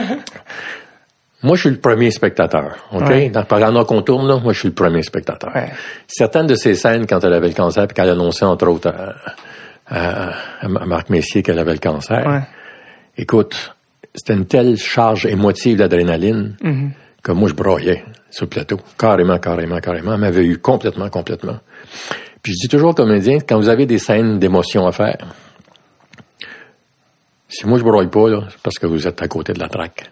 Speaker 2: moi, je suis le premier spectateur. OK?
Speaker 1: Ouais.
Speaker 2: Dans, pendant qu'on tourne, là, moi, je suis le premier spectateur.
Speaker 1: Ouais.
Speaker 2: Certaines de ces scènes, quand elle avait le cancer, puis qu'elle annonçait, entre autres, à, à- à Marc Messier qu'elle avait le cancer,
Speaker 1: Ouais.
Speaker 2: écoute, c'était une telle charge émotive d'adrénaline
Speaker 1: Mhm.
Speaker 2: que moi, je broyais sur le plateau. Carrément, carrément, carrément. Elle m'avait eu complètement, complètement. Puis je dis toujours aux comédiens, quand vous avez des scènes d'émotion à faire, si moi je broye pas, là, c'est parce que vous êtes à côté de la traque.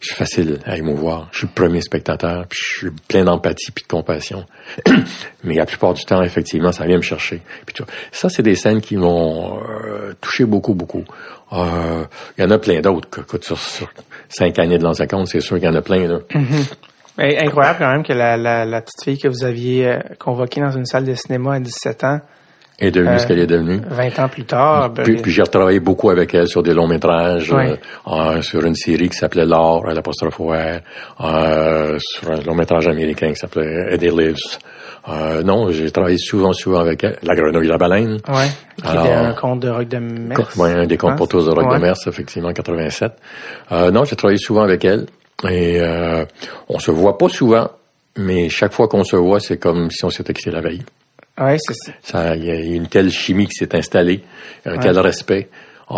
Speaker 2: Je suis facile à émouvoir. Je suis le premier spectateur, puis je suis plein d'empathie puis de compassion. Mais la plupart du temps, effectivement, ça vient me chercher. Puis. Ça, c'est des scènes qui m'ont euh, touché beaucoup, beaucoup. Euh, Il y en a plein d'autres. sur, sur cinq années de l'ancien compte, c'est sûr qu'il y en a plein. Là.
Speaker 1: Mais incroyable quand même que la, la, la petite fille que vous aviez euh, convoquée dans une salle de cinéma à 17 ans
Speaker 2: est devenue ce qu'elle est devenue.
Speaker 1: 20 ans plus tard. ben,
Speaker 2: Puis, puis j'ai retravaillé beaucoup avec elle sur des longs métrages,
Speaker 1: Ouais.
Speaker 2: euh, sur une série qui s'appelait L'Or, à l'apostrophe euh, sur un long métrage américain qui s'appelait Eddie Lives. Euh, non, j'ai travaillé souvent, souvent avec elle. La grenouille et la baleine.
Speaker 1: ouais, qui
Speaker 2: Alors-
Speaker 1: était un conte de rock de Metz.
Speaker 2: Ouais, un des contes
Speaker 1: Hein?
Speaker 2: pour tous de Rock
Speaker 1: Ouais.
Speaker 2: de Mers, effectivement, en 87. Euh, non, j'ai travaillé souvent avec elle. Et euh, on se voit pas souvent, mais chaque fois qu'on se voit, c'est comme si on s'était quitté la veille.
Speaker 1: Ouais, c'est ça.
Speaker 2: Ça, il y a une telle chimie qui s'est installée, un tel respect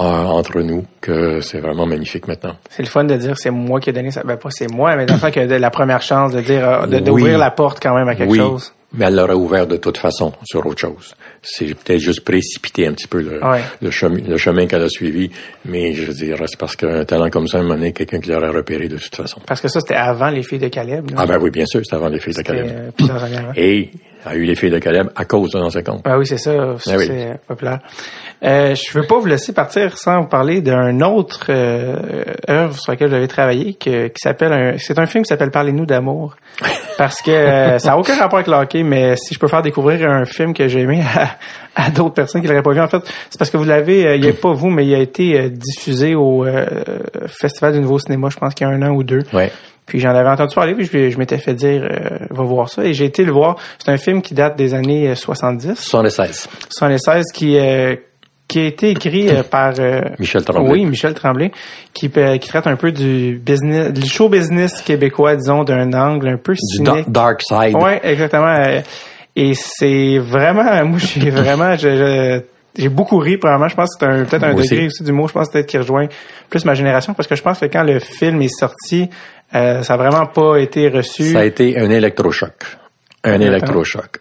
Speaker 2: entre nous que c'est vraiment magnifique maintenant.
Speaker 1: C'est le fun de dire c'est moi qui ai donné ça. Ben pas c'est moi, mais sens que de la première chance de dire euh,
Speaker 2: Oui.
Speaker 1: d'ouvrir la porte quand même à quelque
Speaker 2: oui,
Speaker 1: chose.
Speaker 2: mais elle l'aurait ouvert de toute façon sur autre chose. C'est peut-être juste précipité un petit peu le,
Speaker 1: Ouais.
Speaker 2: le, chemin, le chemin qu'elle a suivi, mais je veux dire, c'est parce qu'un talent comme ça, à un moment donné, quelqu'un qui l'aurait repéré de toute façon.
Speaker 1: Parce que ça c'était avant les filles de Caleb.
Speaker 2: Ah ben oui, bien sûr, c'était avant les filles de Caleb.
Speaker 1: euh.
Speaker 2: Et a eu les filles de Caleb à cause de l'ancien compte.
Speaker 1: Ah oui, c'est ça. ça,
Speaker 2: Ah oui.
Speaker 1: C'est populaire. Euh, je veux pas vous laisser partir sans vous parler d'un autre euh, œuvre sur laquelle j'avais travaillé que- qui s'appelle un, c'est un film qui s'appelle Parlez-nous d'amour. Parce que euh, ça n'a aucun rapport avec le hockey, mais si je peux faire découvrir un film que j'ai aimé à, à d'autres personnes qui l'auraient pas vu, en fait, c'est parce que vous l'avez, euh, il n'y a pas vous, mais il a été euh, diffusé au euh, Festival du Nouveau Cinéma, je pense qu'il y a un an ou deux.
Speaker 2: Ouais.
Speaker 1: Puis j'en avais entendu parler, puis je, je m'étais fait dire, euh, va voir ça. Et j'ai été le voir. C'est un film qui date des années euh, 70.
Speaker 2: 76.
Speaker 1: 76 qui euh, qui a été écrit euh, par euh,
Speaker 2: Michel Tremblay.
Speaker 1: Oui, Michel Tremblay, qui euh, qui traite un peu du business, du show business québécois, disons, d'un angle un peu
Speaker 2: Du
Speaker 1: cynique.
Speaker 2: Dark Side.
Speaker 1: Ouais, exactement. euh, Et c'est vraiment, moi, j'ai vraiment, je- je- j'ai beaucoup ri. Probablement, je pense que c'est un- peut-être un
Speaker 2: Moi
Speaker 1: degré
Speaker 2: aussi.
Speaker 1: aussi du mot. Je pense peut-être qui rejoint plus ma génération, parce que je pense que quand le film est sorti, euh, ça a vraiment pas été reçu.
Speaker 2: Ça a été un électrochoc. Un
Speaker 1: Exactement.
Speaker 2: électrochoc.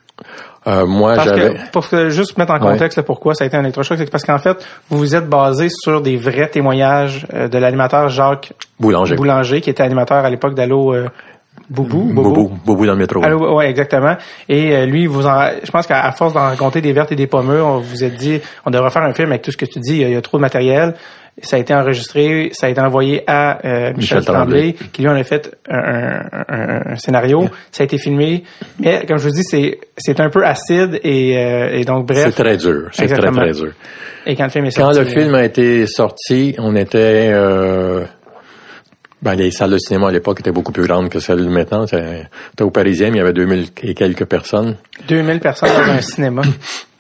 Speaker 2: Euh, moi, j'avais...
Speaker 1: pour juste mettre en
Speaker 2: Ouais.
Speaker 1: contexte là, pourquoi ça a été un électrochoc, c'est parce qu'en fait, vous vous êtes basé sur des vrais témoignages euh, de l'animateur Jacques
Speaker 2: Boulanger.
Speaker 1: Boulanger, qui était animateur à l'époque d'Allo euh, Boubou.
Speaker 2: Boubou. Boubou dans le métro.
Speaker 1: Allô, ouais, exactement. Et euh, lui, vous en, je pense qu'à force d'en raconter des vertes et des pommures, on vous a dit, on devrait faire un film avec tout ce que tu dis. Il y a, il y a trop de matériel. Ça a été enregistré, ça a été envoyé à euh, Michel,
Speaker 2: Michel
Speaker 1: Tremblay,
Speaker 2: Tremblay.
Speaker 1: qui lui en a fait un, un- un- un scénario. Ça a été filmé, mais comme je vous dis, c'est c'est un peu acide et, euh, et donc bref.
Speaker 2: C'est très dur. C'est très, très dur.
Speaker 1: Et quand le film est
Speaker 2: Quand
Speaker 1: sorti,
Speaker 2: le film a été sorti, on était... Euh, ben, les salles de cinéma à l'époque étaient beaucoup plus grandes que celles de maintenant. C'était c'était au Parisien, il y avait 2000 et quelques personnes.
Speaker 1: 2000 personnes dans un cinéma.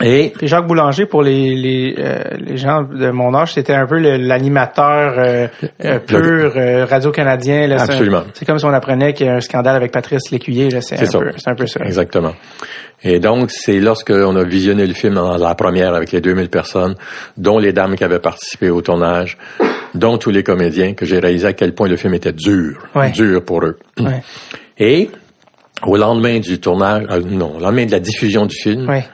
Speaker 2: Et
Speaker 1: Jacques Boulanger, pour les les, euh, les gens de mon âge, c'était un peu l'animateur euh, euh, pur euh, radio-canadien.
Speaker 2: Absolument.
Speaker 1: C'est comme si on apprenait qu'il y a un scandale avec Patrice Lécuyer. C'est un, peu- c'est un peu ça.
Speaker 2: Exactement. Et donc, c'est lorsque on a visionné le film dans la première avec les 2000 personnes, dont les dames qui avaient participé au tournage, dont tous les comédiens, que j'ai réalisé à quel point le film était dur,
Speaker 1: Ouais.
Speaker 2: dur pour eux.
Speaker 1: Ouais.
Speaker 2: Et au lendemain du tournage, euh, non, au lendemain de la diffusion du film,
Speaker 1: Ouais.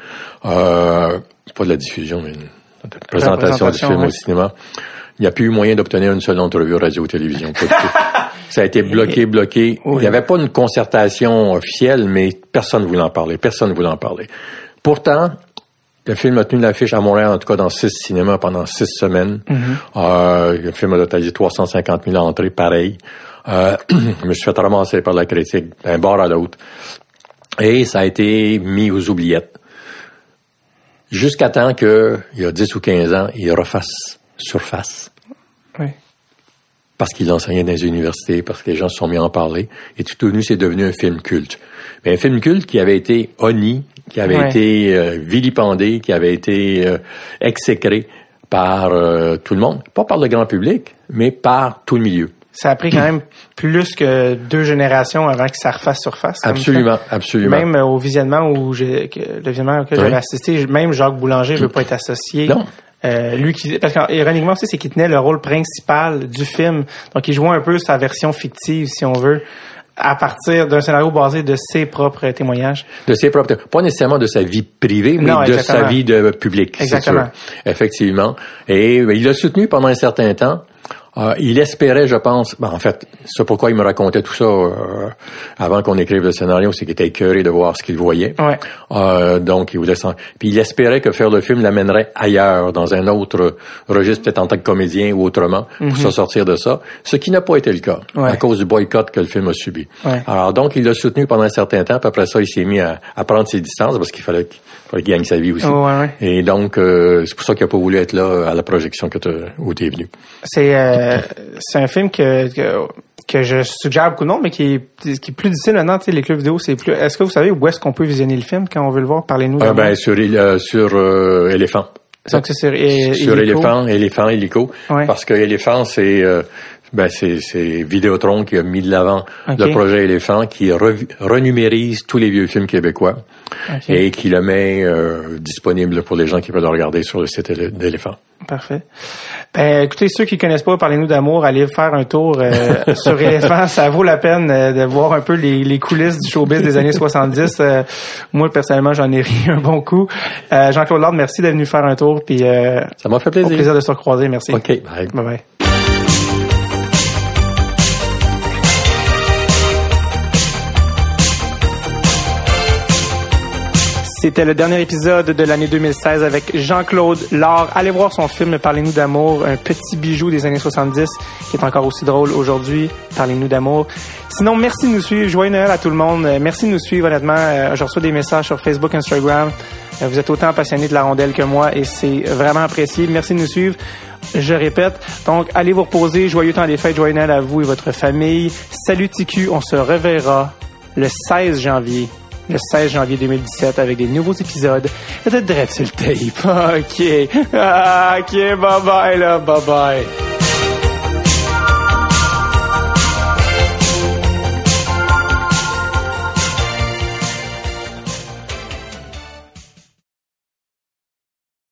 Speaker 2: Euh, pas de la diffusion, mais une présentation du
Speaker 1: présentation,
Speaker 2: film
Speaker 1: ouais.
Speaker 2: au cinéma, il n'y a plus eu moyen d'obtenir une seule entrevue radio-télévision. Du. Ça a été bloqué, bloqué. Il n'y avait pas une concertation officielle, mais personne ne voulait en parler. Personne ne voulait en parler. Pourtant, le film a tenu l'affiche à Montréal, en tout cas dans six cinémas pendant six semaines. Euh, le film a totalisé 350 000 entrées, pareil. Euh, je me suis fait ramasser par la critique d'un bord à l'autre. Et ça a été mis aux oubliettes. Jusqu'à temps que, il y a 10 ou 15 ans, il refasse surface. Parce qu'il enseignait dans les universités, parce que les gens se sont mis à en parler. Et tout au nu, c'est devenu un film culte. Mais un film culte qui avait été honni, qui avait été euh, vilipendé, qui avait été euh, exécré par euh, tout le monde. Pas par le grand public, mais par tout le milieu.
Speaker 1: Ça a pris quand même plus que deux générations avant que ça refasse surface.
Speaker 2: Absolument, absolument.
Speaker 1: Même euh, au visionnement où j'ai le visionnement auquel
Speaker 2: Oui.
Speaker 1: j'avais assisté, même Jacques Boulanger veut pas être associé.
Speaker 2: Non.
Speaker 1: Euh, lui qui parce qu'ironiquement aussi c'est qu'il tenait le rôle principal du film. Donc il jouait un peu sa version fictive si on veut à partir d'un scénario basé de ses propres témoignages.
Speaker 2: de ses propres, pas nécessairement de sa vie privée, mais
Speaker 1: Non,
Speaker 2: de sa vie de public.
Speaker 1: Exactement.
Speaker 2: sûr. Effectivement. Et il l'a soutenu pendant un certain temps. Euh, il espérait, je pense, ben, en fait, c'est pourquoi il me racontait tout ça euh, avant qu'on écrive le scénario, c'est qu'il était écœuré de voir ce qu'il voyait.
Speaker 1: Ouais.
Speaker 2: Euh, donc, il voulait s'en... Puis il espérait que faire le film l'amènerait ailleurs, dans un autre registre, peut-être en tant que comédien ou autrement, pour se sortir de ça, ce qui n'a pas été le cas,
Speaker 1: Ouais.
Speaker 2: à cause du boycott que le film a subi.
Speaker 1: Ouais.
Speaker 2: Alors, donc, il l'a soutenu pendant un certain temps, puis après ça, il s'est mis à, à prendre ses distances, parce qu'il fallait, qu'il fallait qu'il gagne sa vie aussi.
Speaker 1: Ouais, ouais.
Speaker 2: Et donc, euh, c'est pour ça qu'il n'a pas voulu être là à la projection que où tu es venu.
Speaker 1: C'est euh, c'est un film que, que que je suggère beaucoup de monde, mais qui est, qui est plus difficile maintenant. Tu sais, les clubs vidéo, c'est plus. Est-ce que vous savez où est-ce qu'on peut visionner le film quand on veut le voir? Parlez-nous.
Speaker 2: Ah, ben, sur, euh, sur euh, Éléphant.
Speaker 1: Donc c'est sur. Ouais.
Speaker 2: Parce que éléphant, c'est euh, ben c'est c'est Vidéotron qui a mis de l'avant le projet éléphant qui rev- renumérise tous les vieux films québécois et qui le met euh, disponible pour les gens qui veulent le regarder sur le site Élé- d'éléphant.
Speaker 1: Parfait. Ben, écoutez, ceux qui connaissent pas Parlez-nous d'amour, allez faire un tour euh, sur Éléphant. Ça vaut la peine euh, de voir un peu les, les coulisses du showbiz des années 70. Euh, moi, personnellement, j'en ai ri un bon coup. Jean-Claude Lard, merci d'être venu faire un tour. Puis,
Speaker 2: Ça m'a fait
Speaker 1: au
Speaker 2: plaisir.
Speaker 1: plaisir de se recroiser. Merci.
Speaker 2: OK, bye.
Speaker 1: Bye bye. C'était le dernier épisode de l'année 2016 avec Jean-Claude Lard. Allez voir son film Parlez-nous d'amour, un petit bijou des années 70 qui est encore aussi drôle aujourd'hui. Parlez-nous d'amour. Sinon, merci de nous suivre. Joyeux Noël à tout le monde. Merci de nous suivre, honnêtement. Euh, Je reçois des messages sur Facebook, Instagram. Euh, Vous êtes autant passionnés de la rondelle que moi et c'est vraiment apprécié. Merci de nous suivre. Je répète. Donc, allez vous reposer. Joyeux temps des fêtes. Joyeux Noël à vous et votre famille. Salut TQ. On se reverra le 16 janvier. Le 16 janvier 2017 avec des nouveaux épisodes de Dread sur le tape. OK. OK. Bye bye, là. Bye bye.